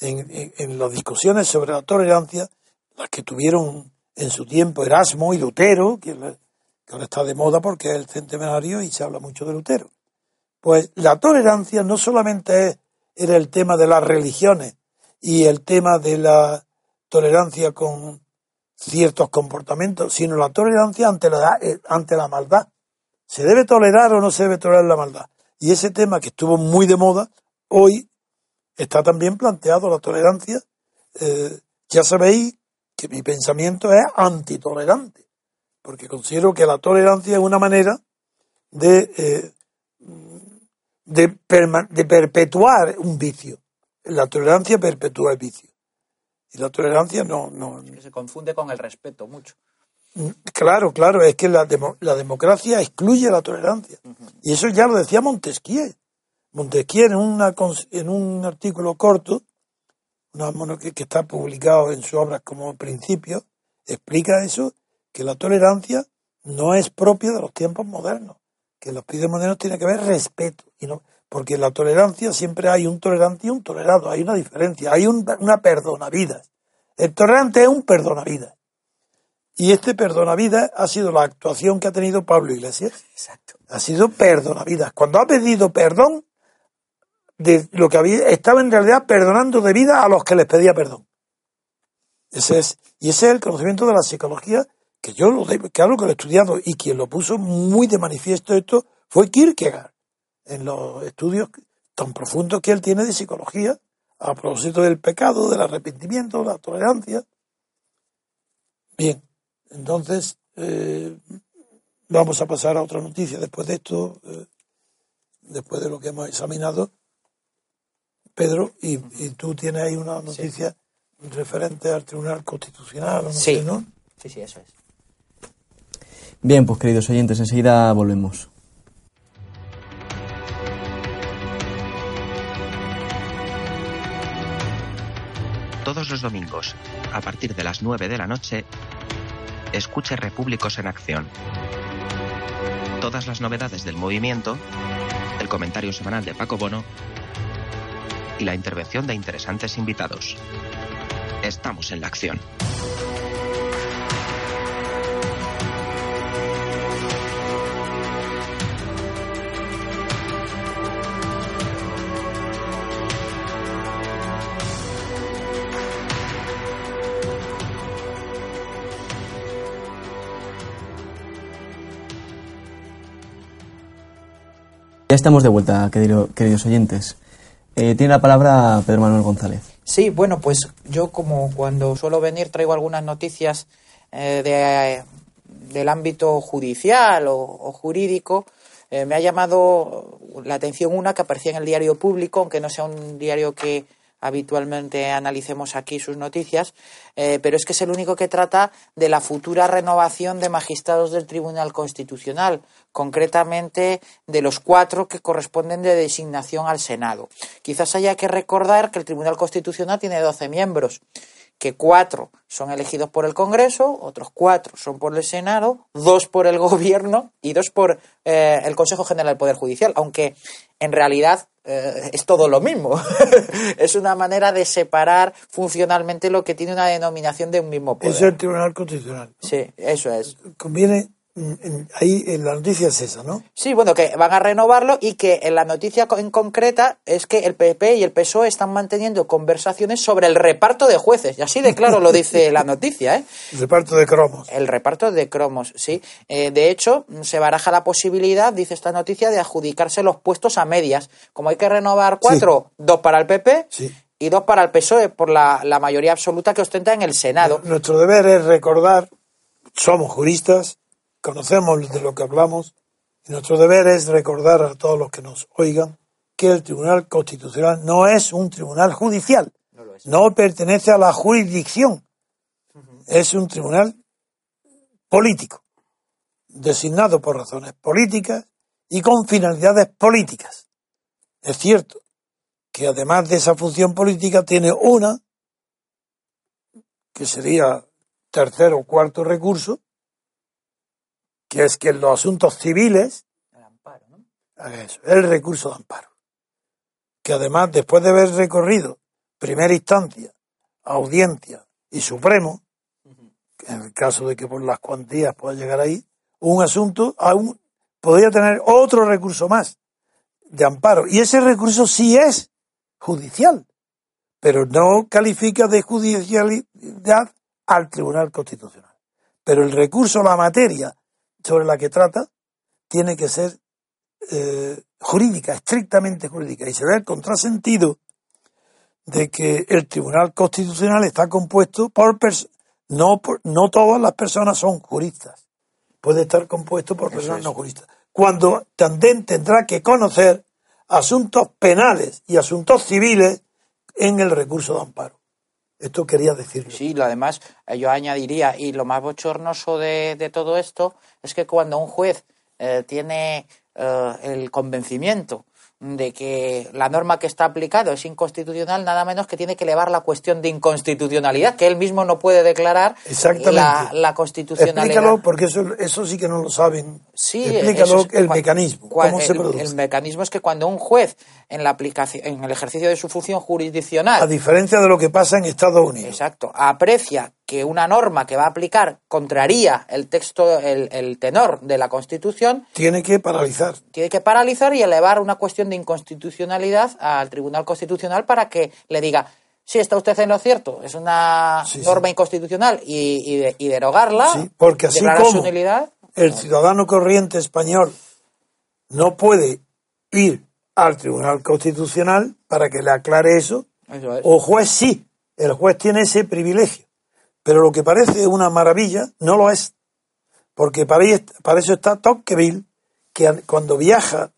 en, las discusiones sobre la tolerancia, las que tuvieron en su tiempo Erasmo y Lutero, que, que ahora está de moda porque es el centenario y se habla mucho de Lutero, pues la tolerancia no solamente era el tema de las religiones y el tema de la tolerancia con ciertos comportamientos, sino la tolerancia ante la, eh, ante la maldad. ¿Se debe tolerar o no se debe tolerar la maldad? Y ese tema que estuvo muy de moda, hoy está también planteado la tolerancia. Eh, ya sabéis que mi pensamiento es antitolerante, porque considero que la tolerancia es una manera de, eh, de, de perpetuar un vicio. La tolerancia perpetúa el vicio. Y la tolerancia no... no se confunde con el respeto mucho. Mm, claro, claro, es que la, la democracia excluye la tolerancia. Y eso ya lo decía Montesquieu. Montesquieu en, una, en un artículo corto, una, que, que está publicado en sus obras como principio, explica eso, que la tolerancia no es propia de los tiempos modernos, que los tiempos modernos tiene que ver respeto, y no, porque en la tolerancia siempre hay un tolerante y un tolerado, hay una diferencia, hay una perdonavidas. El tolerante es un perdonavidas. Y este perdonavidas ha sido la actuación que ha tenido Pablo Iglesias. Exacto. Ha sido perdonavidas. Cuando ha pedido perdón, de lo que había, estaba en realidad perdonando de vida a los que les pedía perdón. Ese es, y ese es el conocimiento de la psicología que yo lo claro que lo he estudiado y quien lo puso muy de manifiesto esto fue Kierkegaard en los estudios tan profundos que él tiene de psicología a propósito del pecado, del arrepentimiento, de la tolerancia. Bien, entonces eh, vamos a pasar a otra noticia después de esto, eh, después de lo que hemos examinado. Pedro, y, tú tienes ahí una noticia referente al Tribunal Constitucional, no sí. Sé, ¿no? Sí, sí, eso es. Bien, pues queridos oyentes, enseguida volvemos. Todos los domingos, a partir de las 9 de la noche, escuche Repúblicos en Acción. Todas las novedades del movimiento, el comentario semanal de Paco Bono y la intervención de interesantes invitados. Estamos en la acción. Ya estamos de vuelta, querido- queridos oyentes. Eh, tiene la palabra Pedro Manuel González. Sí, bueno, pues yo como cuando suelo venir traigo algunas noticias eh, de, del ámbito judicial o, o jurídico, eh, me ha llamado la atención una que aparecía en el diario público, aunque no sea un diario que habitualmente analicemos aquí sus noticias, eh, pero es que es el único que trata de la futura renovación de magistrados del Tribunal Constitucional, concretamente de los cuatro que corresponden de designación al Senado. Quizás haya que recordar que el Tribunal Constitucional tiene 12 miembros, que cuatro son elegidos por el Congreso, otros cuatro son por el Senado, dos por el Gobierno y dos por eh, el Consejo General del Poder Judicial, aunque en realidad eh, es todo lo mismo. es una manera de separar funcionalmente lo que tiene una denominación de un mismo poder. Es el Tribunal Constitucional. Sí, eso es. Conviene, en- ahí en la noticia es esa, ¿no? Sí, bueno, que van a renovarlo y que en la noticia en concreta es que el PP y el PSOE están manteniendo conversaciones sobre el reparto de jueces. Y así de claro lo dice la noticia, ¿eh? El reparto de cromos. El reparto de cromos, sí. Eh, de hecho, se baraja la posibilidad, dice esta noticia, de adjudicarse los puestos a medias. Como hay que renovar cuatro, dos para el PP Sí. y dos para el PSOE por la, la mayoría absoluta que ostenta en el Senado. Nuestro deber es recordar, somos juristas, conocemos de lo que hablamos, y nuestro deber es recordar a todos los que nos oigan que el Tribunal Constitucional no es un tribunal judicial, no pertenece a la jurisdicción, es un tribunal político, designado por razones políticas y con finalidades políticas. Es cierto que además de esa función política tiene una que sería tercero o cuarto recurso, que es que en los asuntos civiles, eso, el recurso de amparo, que además después de haber recorrido primera instancia, audiencia y supremo, en el caso de que por las cuantías pueda llegar ahí, un asunto aún podría tener otro recurso más de amparo. Y ese recurso sí es judicial, pero no califica de judicialidad al Tribunal Constitucional. Pero el recurso, la materia sobre la que trata, tiene que ser eh, jurídica, estrictamente jurídica. Y se ve el contrasentido de que el Tribunal Constitucional está compuesto por personas, no, por- no todas las personas son juristas. Puede estar compuesto por personas no juristas. Cuando también tendrá que conocer asuntos penales y asuntos civiles en el recurso de amparo. Esto quería decirlo. Sí, lo además, eh, yo añadiría, y lo más bochornoso de, de todo esto es que cuando un juez eh, tiene eh, el convencimiento de que la norma que está aplicado es inconstitucional, nada menos que tiene que elevar la cuestión de inconstitucionalidad, que él mismo no puede declarar la, la constitucionalidad. Explícalo, porque eso, eso sí que no lo saben. Sí, Explícalo es el mecanismo, cua- cómo se el- produce. El mecanismo es que cuando un juez, en la aplicación, en el ejercicio de su función jurisdiccional, A diferencia de lo que pasa en Estados Unidos. Exacto. Aprecia que una norma que va a aplicar contraría el texto, el, el tenor de la Constitución, Tiene que paralizar. tiene que paralizar y elevar una cuestión de inconstitucionalidad al Tribunal Constitucional para que le diga, sí, está usted en lo cierto, es una Sí, sí. norma inconstitucional y, y de- y derogarla, Sí, porque así como el ciudadano corriente español no puede ir al Tribunal Constitucional para que le aclare eso, Eso es. o juez sí, el juez tiene ese privilegio. Pero lo que parece una maravilla no lo es, porque para, para eso está Tocqueville, que an- cuando viaja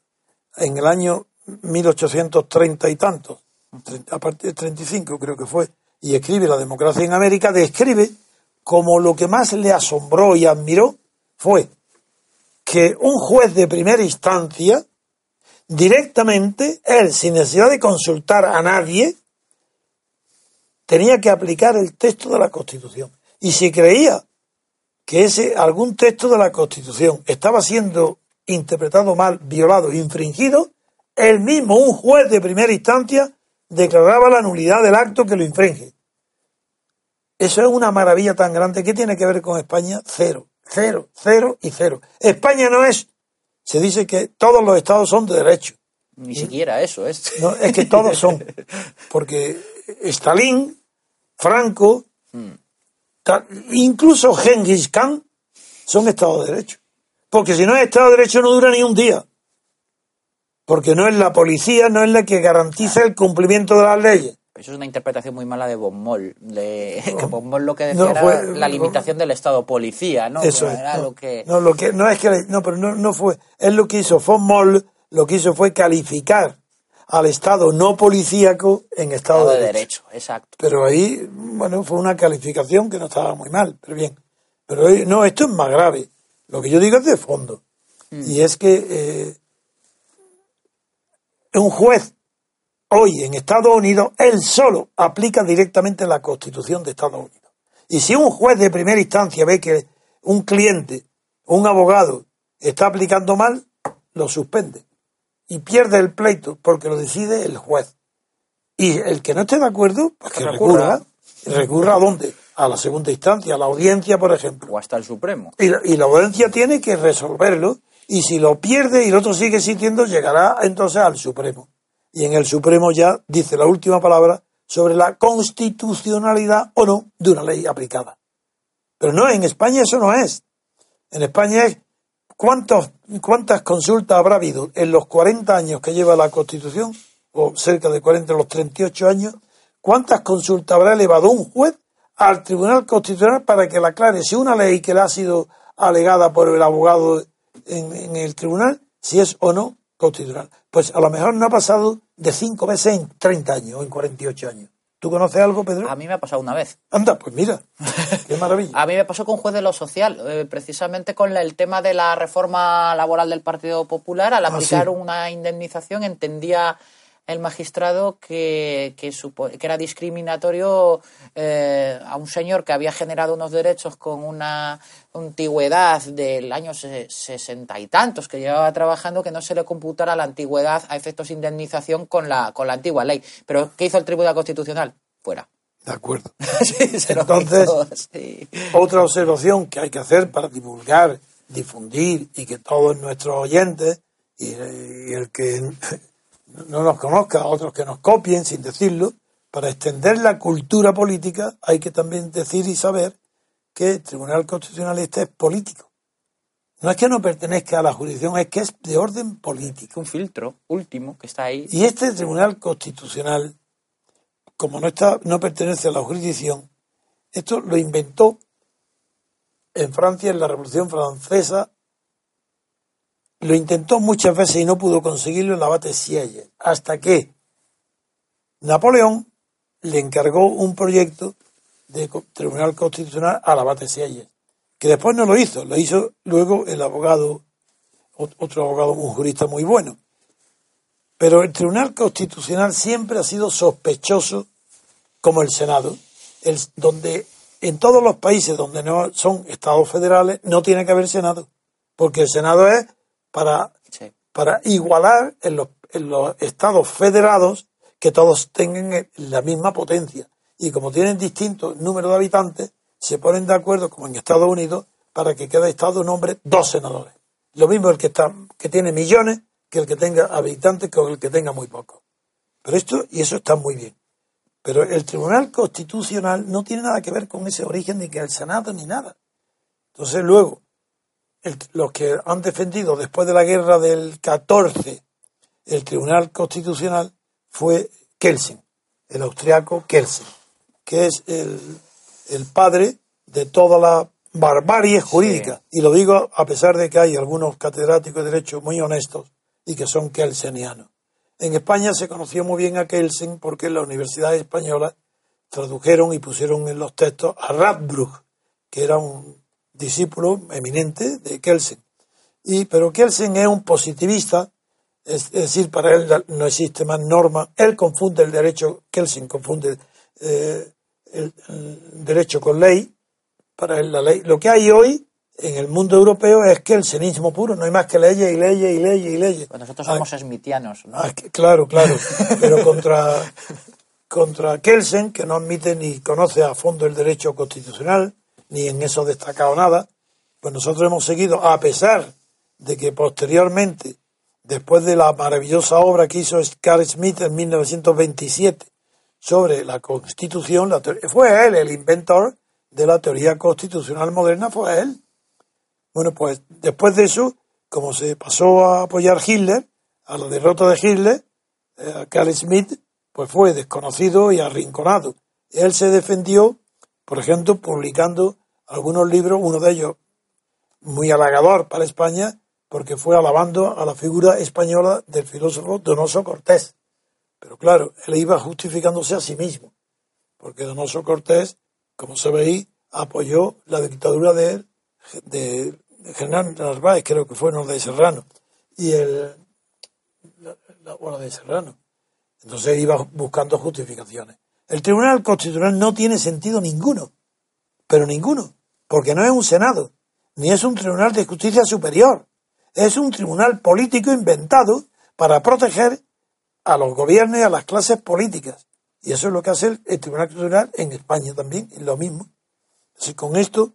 en el año 1830 y tantos, a partir de 35 creo que fue, y escribe La democracia en América, describe como lo que más le asombró y admiró fue que un juez de primera instancia, directamente, él, sin necesidad de consultar a nadie, tenía que aplicar el texto de la Constitución. Y si creía que ese algún texto de la Constitución estaba siendo interpretado mal, violado, infringido, él mismo, un juez de primera instancia, declaraba la nulidad del acto que lo infringe. Eso es una maravilla tan grande. ¿Qué tiene que ver con España? Cero, cero, cero y cero. España no es. Se dice que todos los estados son de derecho. Ni siquiera eso es. No, es que todos son. Porque Stalin, Franco, ta- incluso Genghis Khan son estados de derecho. Porque si no es estado de derecho no dura ni un día. porque no es la policía, no es la que garantiza el cumplimiento de las leyes. Eso es una interpretación muy mala de Bonmol. De, que Bonmol lo que No, decía fue- era la limitación del Estado policía, ¿no? Eso es. era lo que... no, lo que no es que no, pero no, fue. Él lo que hizo Moll, lo que hizo fue calificar al Estado no policíaco en Estado, Estado de de Derecho. derecho, exacto. Pero ahí, bueno, fue una calificación que no estaba muy mal, pero bien. Pero no, esto es más grave. Lo que yo digo es de fondo. Y es que eh, un juez hoy en Estados Unidos, él solo aplica directamente la Constitución de Estados Unidos. Y si un juez de primera instancia ve que un cliente, un abogado, está aplicando mal, lo suspende. Y pierde el pleito porque lo decide el juez. Y el que no esté de acuerdo, pues que Recurra. recurra. ¿Recurra a dónde? A la segunda instancia, a la audiencia, por ejemplo. O hasta el Supremo. Y la, y la audiencia tiene que resolverlo. Y si lo pierde y el otro sigue existiendo, llegará entonces al Supremo. Y en el Supremo ya dice la última palabra sobre la constitucionalidad o no de una ley aplicada. Pero no, en España eso no es. En España es ¿cuántos, cuántas consultas habrá habido en los 40 años que lleva la Constitución, o cerca de 40, los 38 años, cuántas consultas habrá elevado un juez al Tribunal Constitucional para que le aclare si una ley que le ha sido alegada por el abogado en, en el tribunal, si es o no constitucional. Pues a lo mejor no ha pasado de cinco veces en 30 años o en 48 años. ¿Tú conoces algo, Pedro? A mí me ha pasado una vez. Anda, pues mira, qué maravilla. A mí me pasó con un juez de lo social, eh, precisamente con el tema de la reforma laboral del Partido Popular. Al Ah, aplicar sí. una indemnización, entendía el magistrado que, que, supo- que era discriminatorio eh, a un señor que había generado unos derechos con una antigüedad del año se- sesenta y tantos que llevaba trabajando, que no se le computara la antigüedad a efectos de indemnización con la, con la antigua ley. Pero, ¿qué hizo el Tribunal Constitucional? Fuera. De acuerdo. Sí, se lo Entonces- sí. Otra observación que hay que hacer para divulgar, difundir y que todos nuestros oyentes y, y el que no nos conozca, otros que nos copien sin decirlo, para extender la cultura política hay que también decir y saber que el Tribunal Constitucionalista es político. No es que no pertenezca a la jurisdicción, es que es de orden político. un filtro último que está ahí. Y este Tribunal Constitucional, como no está, no pertenece a la jurisdicción, esto lo inventó en Francia en la Revolución Francesa. Lo intentó muchas veces y no pudo conseguirlo el abate Sieyes, hasta que Napoleón le encargó un proyecto de Tribunal Constitucional al abate Sieyes, que después no lo hizo, lo hizo luego el abogado, ot- otro abogado, un jurista muy bueno. Pero el Tribunal Constitucional siempre ha sido sospechoso, como el Senado, el- donde en todos los países donde no son estados federales no tiene que haber Senado, porque el Senado es para, Sí. para igualar en los, en los estados federados que todos tengan la misma potencia. Y como tienen distintos números de habitantes, se ponen de acuerdo, como en Estados Unidos, para que cada estado nombre dos senadores. Lo mismo el que, está, que tiene millones que el que tenga habitantes que el que tenga muy pocos. Pero esto, y eso está muy bien. Pero el Tribunal Constitucional no tiene nada que ver con ese origen ni que el Senado ni nada. Entonces luego, el- los que han defendido después de la guerra del 14 el Tribunal Constitucional fue Kelsen, el austriaco Kelsen, que es el, el padre de toda la barbarie jurídica. Y lo digo a pesar de que hay algunos catedráticos de derecho muy honestos y que son kelsenianos. En España se conoció muy bien a Kelsen porque en la Universidad Española tradujeron y pusieron en los textos a Radbruch, que era un discípulo eminente de Kelsen. Y, pero Kelsen es un positivista, es, es decir, para él no existe más norma. Él confunde el derecho, Kelsen confunde eh, el, el derecho con ley. Para él la ley. Lo que hay hoy en el mundo europeo es kelsenismo puro, no hay más que leyes y leyes y leyes y leyes. Pues nosotros Ah, somos esmitianos, ¿no? Ah, claro, claro. Pero contra, contra Kelsen, que no admite ni conoce a fondo el derecho constitucional, ni en eso destacado nada, pues nosotros hemos seguido, a pesar de que posteriormente, después de la maravillosa obra que hizo Carl Smith en 1927 sobre la Constitución, la fue él el inventor de la teoría constitucional moderna, fue él. Bueno, pues después de eso, como se pasó a apoyar Hitler, a la derrota de Hitler, eh, Carl Smith pues fue desconocido y arrinconado. Él se defendió, por ejemplo, publicando algunos libros, uno de ellos muy halagador para España, porque fue alabando a la figura española del filósofo Donoso Cortés. Pero claro, él iba justificándose a sí mismo, porque Donoso Cortés, como sabéis, apoyó la dictadura de, de, General Narváez, creo que fue, no de Serrano, y el, la, la, de Serrano. Entonces iba buscando justificaciones. El Tribunal Constitucional no tiene sentido ninguno, pero ninguno, porque no es un Senado, ni es un Tribunal de Justicia Superior, es un tribunal político inventado para proteger a los gobiernos y a las clases políticas. Y eso es lo que hace el, Tribunal Constitucional en España también, es lo mismo. Así con esto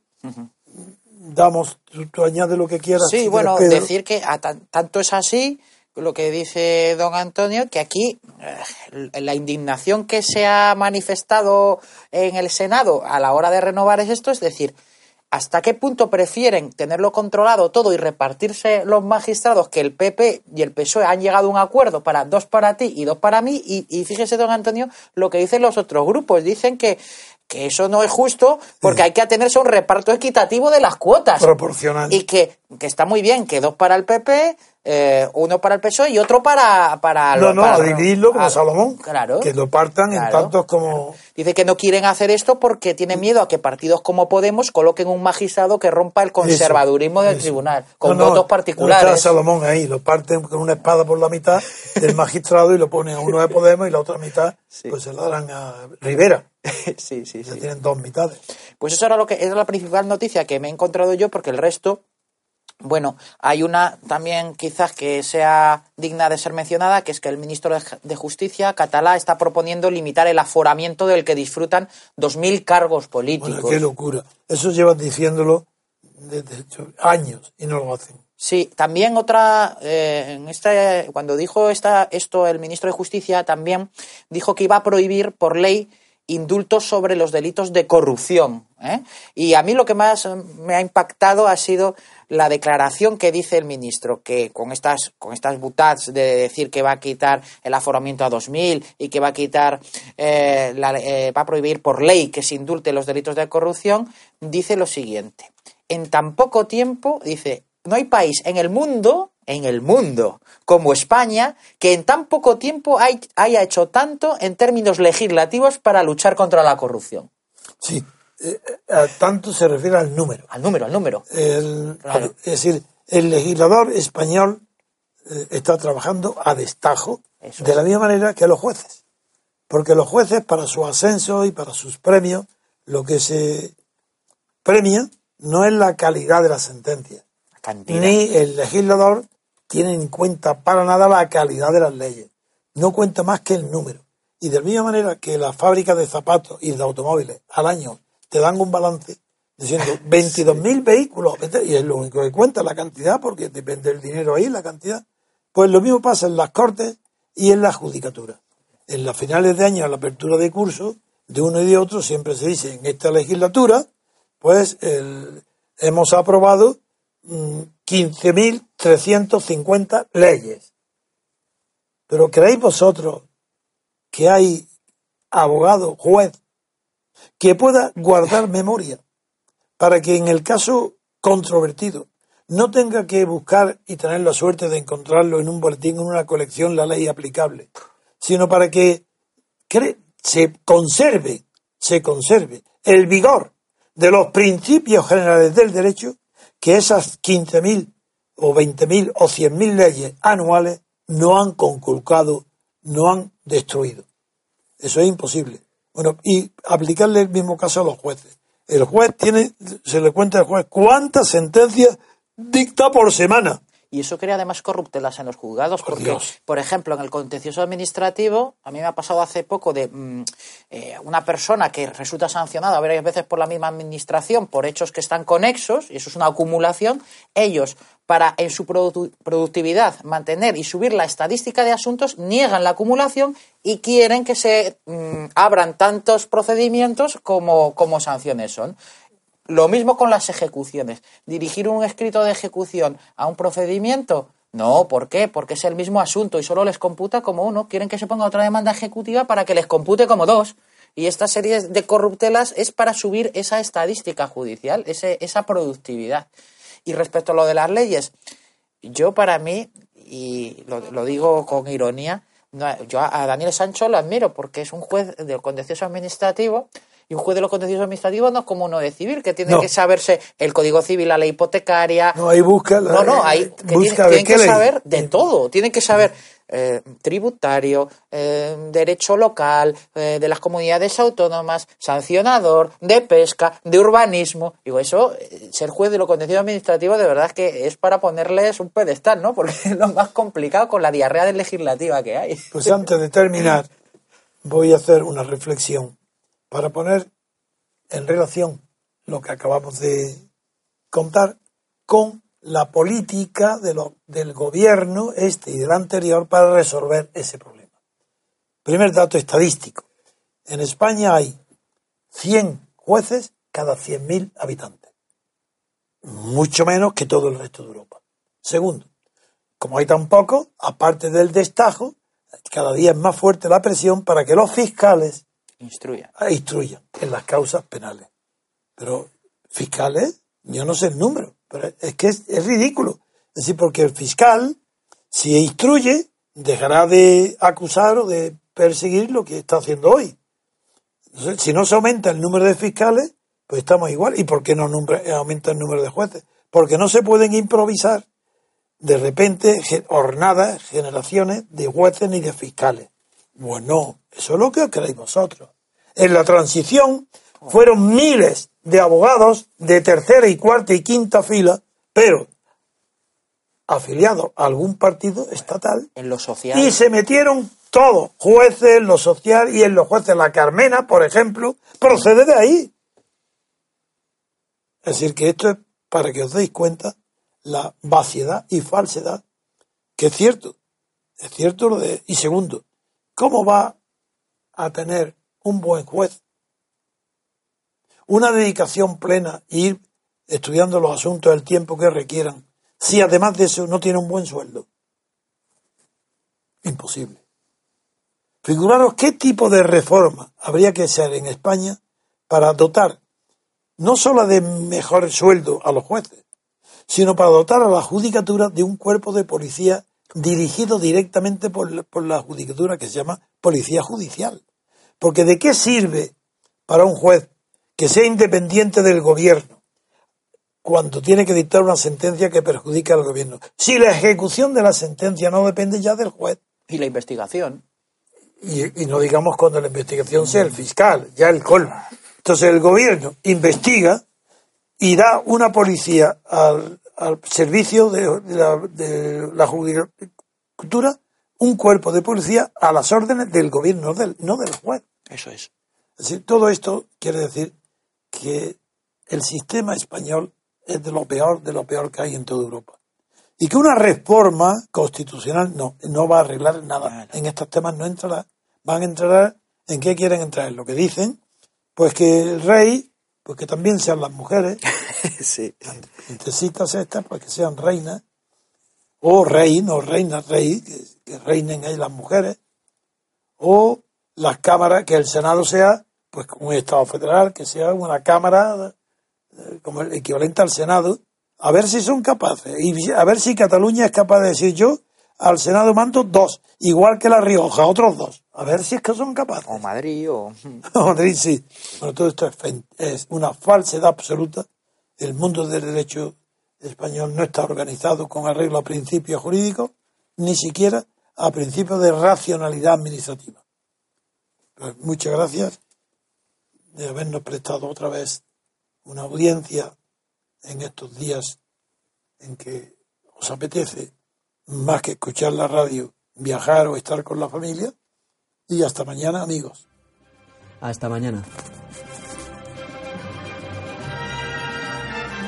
damos, tú, añades lo que quieras. Sí, bueno, decir que tanto es así lo que dice don Antonio, que aquí eh, la indignación que se ha manifestado en el Senado a la hora de renovar es esto, es decir, ¿hasta qué punto prefieren tenerlo controlado todo y repartirse los magistrados que el PP y el PSOE han llegado a un acuerdo para dos para ti y dos para mí? Y, y fíjese, don Antonio, lo que dicen los otros grupos. Dicen que que eso no es justo porque hay que atenerse a un reparto equitativo de las cuotas. Proporcional. Y que, que está muy bien que dos para el PP, eh, uno para el PSOE y otro para... para no, no, para, dividirlo como Salomón. Claro. Que lo partan en tantos como... Dice que no quieren hacer esto porque tienen miedo a que partidos como Podemos coloquen un magistrado que rompa el conservadurismo del tribunal, con votos particulares. No está Salomón ahí, lo parten con una espada por la mitad del magistrado y lo ponen a uno de Podemos y la otra mitad pues se la darán a Rivera. sí, sí, sí. tienen dos mitades. Pues eso era lo que era la principal noticia que me he encontrado yo, porque el resto, bueno, hay una también quizás que sea digna de ser mencionada, que es que el ministro de Justicia, Catalá, está proponiendo limitar el aforamiento del que disfrutan 2.000 cargos políticos. qué locura. Eso llevan diciéndolo desde años y no lo hacen. Sí, también otra, eh, en este, cuando dijo esta, esto el ministro de Justicia, también dijo que iba a prohibir por ley indultos sobre los delitos de corrupción. ¿eh? Y a mí lo que más me ha impactado ha sido la declaración que dice el ministro, que con estas, con estas butats de decir que va a quitar el aforamiento a 2.000 y que va a quitar, eh, eh, va a prohibir por ley que se indulte los delitos de corrupción, dice lo siguiente. En tan poco tiempo, dice, no hay país en el mundo en el mundo, como España, que en tan poco tiempo haya hecho tanto en términos legislativos para luchar contra la corrupción. Sí, eh, eh, tanto se refiere al número. Al número, al número. Es decir, el legislador español eh, está trabajando a destajo, de la misma manera que los jueces. Porque los jueces, para su ascenso y para sus premios, lo que se premia no es la calidad de la sentencia, ni el legislador tiene en cuenta para nada la calidad de las leyes. No cuenta más que el número. Y de la misma manera que las fábricas de zapatos y de automóviles al año te dan un balance diciendo 22.000 vehículos, y es lo único que cuenta la cantidad, porque depende del dinero ahí, la cantidad. Pues lo mismo pasa en las cortes y en la judicatura. En las finales de año, a la apertura de curso, de uno y de otro, siempre se dice, en esta legislatura, pues hemos aprobado 15.350 leyes. Pero ¿creéis vosotros que hay abogado, juez, que pueda guardar memoria para que en el caso controvertido no tenga que buscar y tener la suerte de encontrarlo en un boletín, en una colección, la ley aplicable, sino para que se conserve, se conserve el vigor de los principios generales del derecho que esas 15.000 o 20.000 o 100.000 leyes anuales no han conculcado, no han destruido. Eso es imposible. Bueno, y aplicarle el mismo caso a los jueces. El juez tiene, se le cuenta al juez cuántas sentencias dicta por semana. Y eso crea además corruptelas en los juzgados, porque, por ejemplo, en el contencioso administrativo, a mí me ha pasado hace poco de mm, eh, una persona que resulta sancionada varias veces por la misma administración por hechos que están conexos, y eso es una acumulación, ellos, para en su productividad mantener y subir la estadística de asuntos, niegan la acumulación y quieren que se mm, abran tantos procedimientos como, como sanciones son. Lo mismo con las ejecuciones. Dirigir un escrito de ejecución a un procedimiento No, ¿por qué? Porque es el mismo asunto y solo les computa como uno. Quieren que se ponga otra demanda ejecutiva para que les compute como dos. Y esta serie de corruptelas es para subir esa estadística judicial, ese, esa productividad. Y respecto a lo de las leyes, yo para mí, y lo, lo digo con ironía, no, yo a Daniel Sancho lo admiro porque es un juez del contencioso administrativo y un juez de los contenciosos administrativos no es como uno de civil, que tiene No. que saberse el código civil, la ley hipotecaria. No, ahí busca. la- No, no, hay que busca tienen, tienen que ley. saber de todo. Tienen que saber eh, tributario, eh, derecho local, eh, de las comunidades autónomas, sancionador, de pesca, de urbanismo. Digo, eso, eh, ser juez de lo contencioso administrativo, de verdad es que es para ponerles un pedestal, ¿no? Porque es lo más complicado con la diarrea legislativa que hay. Pues antes de terminar, voy a hacer una reflexión para poner en relación lo que acabamos de contar con la política del gobierno este y del anterior para resolver ese problema. Primer dato estadístico. En España hay 100 jueces cada 100.000 habitantes. Mucho menos que todo el resto de Europa. Segundo, como hay tan poco, aparte del destajo, cada día es más fuerte la presión para que los fiscales Instruya. instruyan en las causas penales. Pero fiscales, yo no sé el número, pero es que es, ridículo. Es decir, porque el fiscal, si instruye, dejará de acusar o de perseguir lo que está haciendo hoy. Si no se aumenta el número de fiscales, pues estamos igual. ¿Y por qué no numbre- aumenta el número de jueces? Porque no se pueden improvisar de repente hornadas, generaciones de jueces ni de fiscales. Bueno, eso es lo que creéis vosotros. En la transición fueron miles de abogados de tercera y cuarta y quinta fila, pero afiliados a algún partido estatal En lo social. y se metieron todos, jueces, lo social y en los jueces, la Carmena, por ejemplo, procede de ahí. Es decir, que esto es para que os deis cuenta la vaciedad y falsedad, que es cierto, es cierto lo de... Y segundo, ¿cómo va a tener un buen juez una dedicación plena e ir estudiando los asuntos el tiempo que requieran, si además de eso no tiene un buen sueldo? Imposible. Figuraros qué tipo de reforma habría que hacer en España para dotar no solo de mejor sueldo a los jueces, sino para dotar a la judicatura de un cuerpo de policía dirigido directamente por la, por la judicatura que se llama policía judicial. Porque ¿de qué sirve para un juez que sea independiente del gobierno cuando tiene que dictar una sentencia que perjudica al gobierno? Si la ejecución de la sentencia no depende ya del juez. Y la investigación. Y, y no digamos cuando la investigación sea el fiscal, ya el colmo. Entonces el gobierno investiga y da una policía al, al servicio de, de la, de la judicatura, un cuerpo de policía a las órdenes del gobierno, no del, no del juez. Eso es. Es decir, todo esto quiere decir que el sistema español es de lo peor, de lo peor que hay en toda Europa. Y que una reforma constitucional no, no va a arreglar nada. Nada. En estos temas no entrará. Van a entrar en qué quieren entrar. En lo que dicen, pues que el rey, pues que también sean las mujeres, sí. princesitas estas, pues que sean reinas, o rey, no reina, rey, que, que reinen ahí las mujeres, o las cámaras, que el Senado sea, pues como un Estado federal, que sea una cámara eh, como el equivalente al Senado, a ver si son capaces, y a ver si Cataluña es capaz de decir yo, al Senado mando dos, igual que La Rioja, otros dos, a ver si es que son capaces. O Madrid o... Madrid sí. Bueno, todo esto es, es una falsedad absoluta. El mundo del derecho español no está organizado con arreglo a principios jurídicos, ni siquiera a principios de racionalidad administrativa. Pues muchas gracias de habernos prestado otra vez una audiencia en estos días en que os apetece, más que escuchar la radio, viajar o estar con la familia. Y hasta mañana, amigos. Hasta mañana.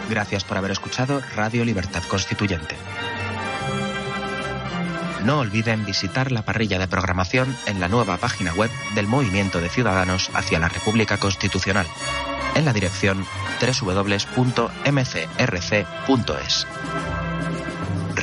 Gracias por haber escuchado Radio Libertad Constituyente. No olviden visitar la parrilla de programación en la nueva página web del Movimiento de Ciudadanos hacia la República Constitucional, en la dirección www.mcrc.es.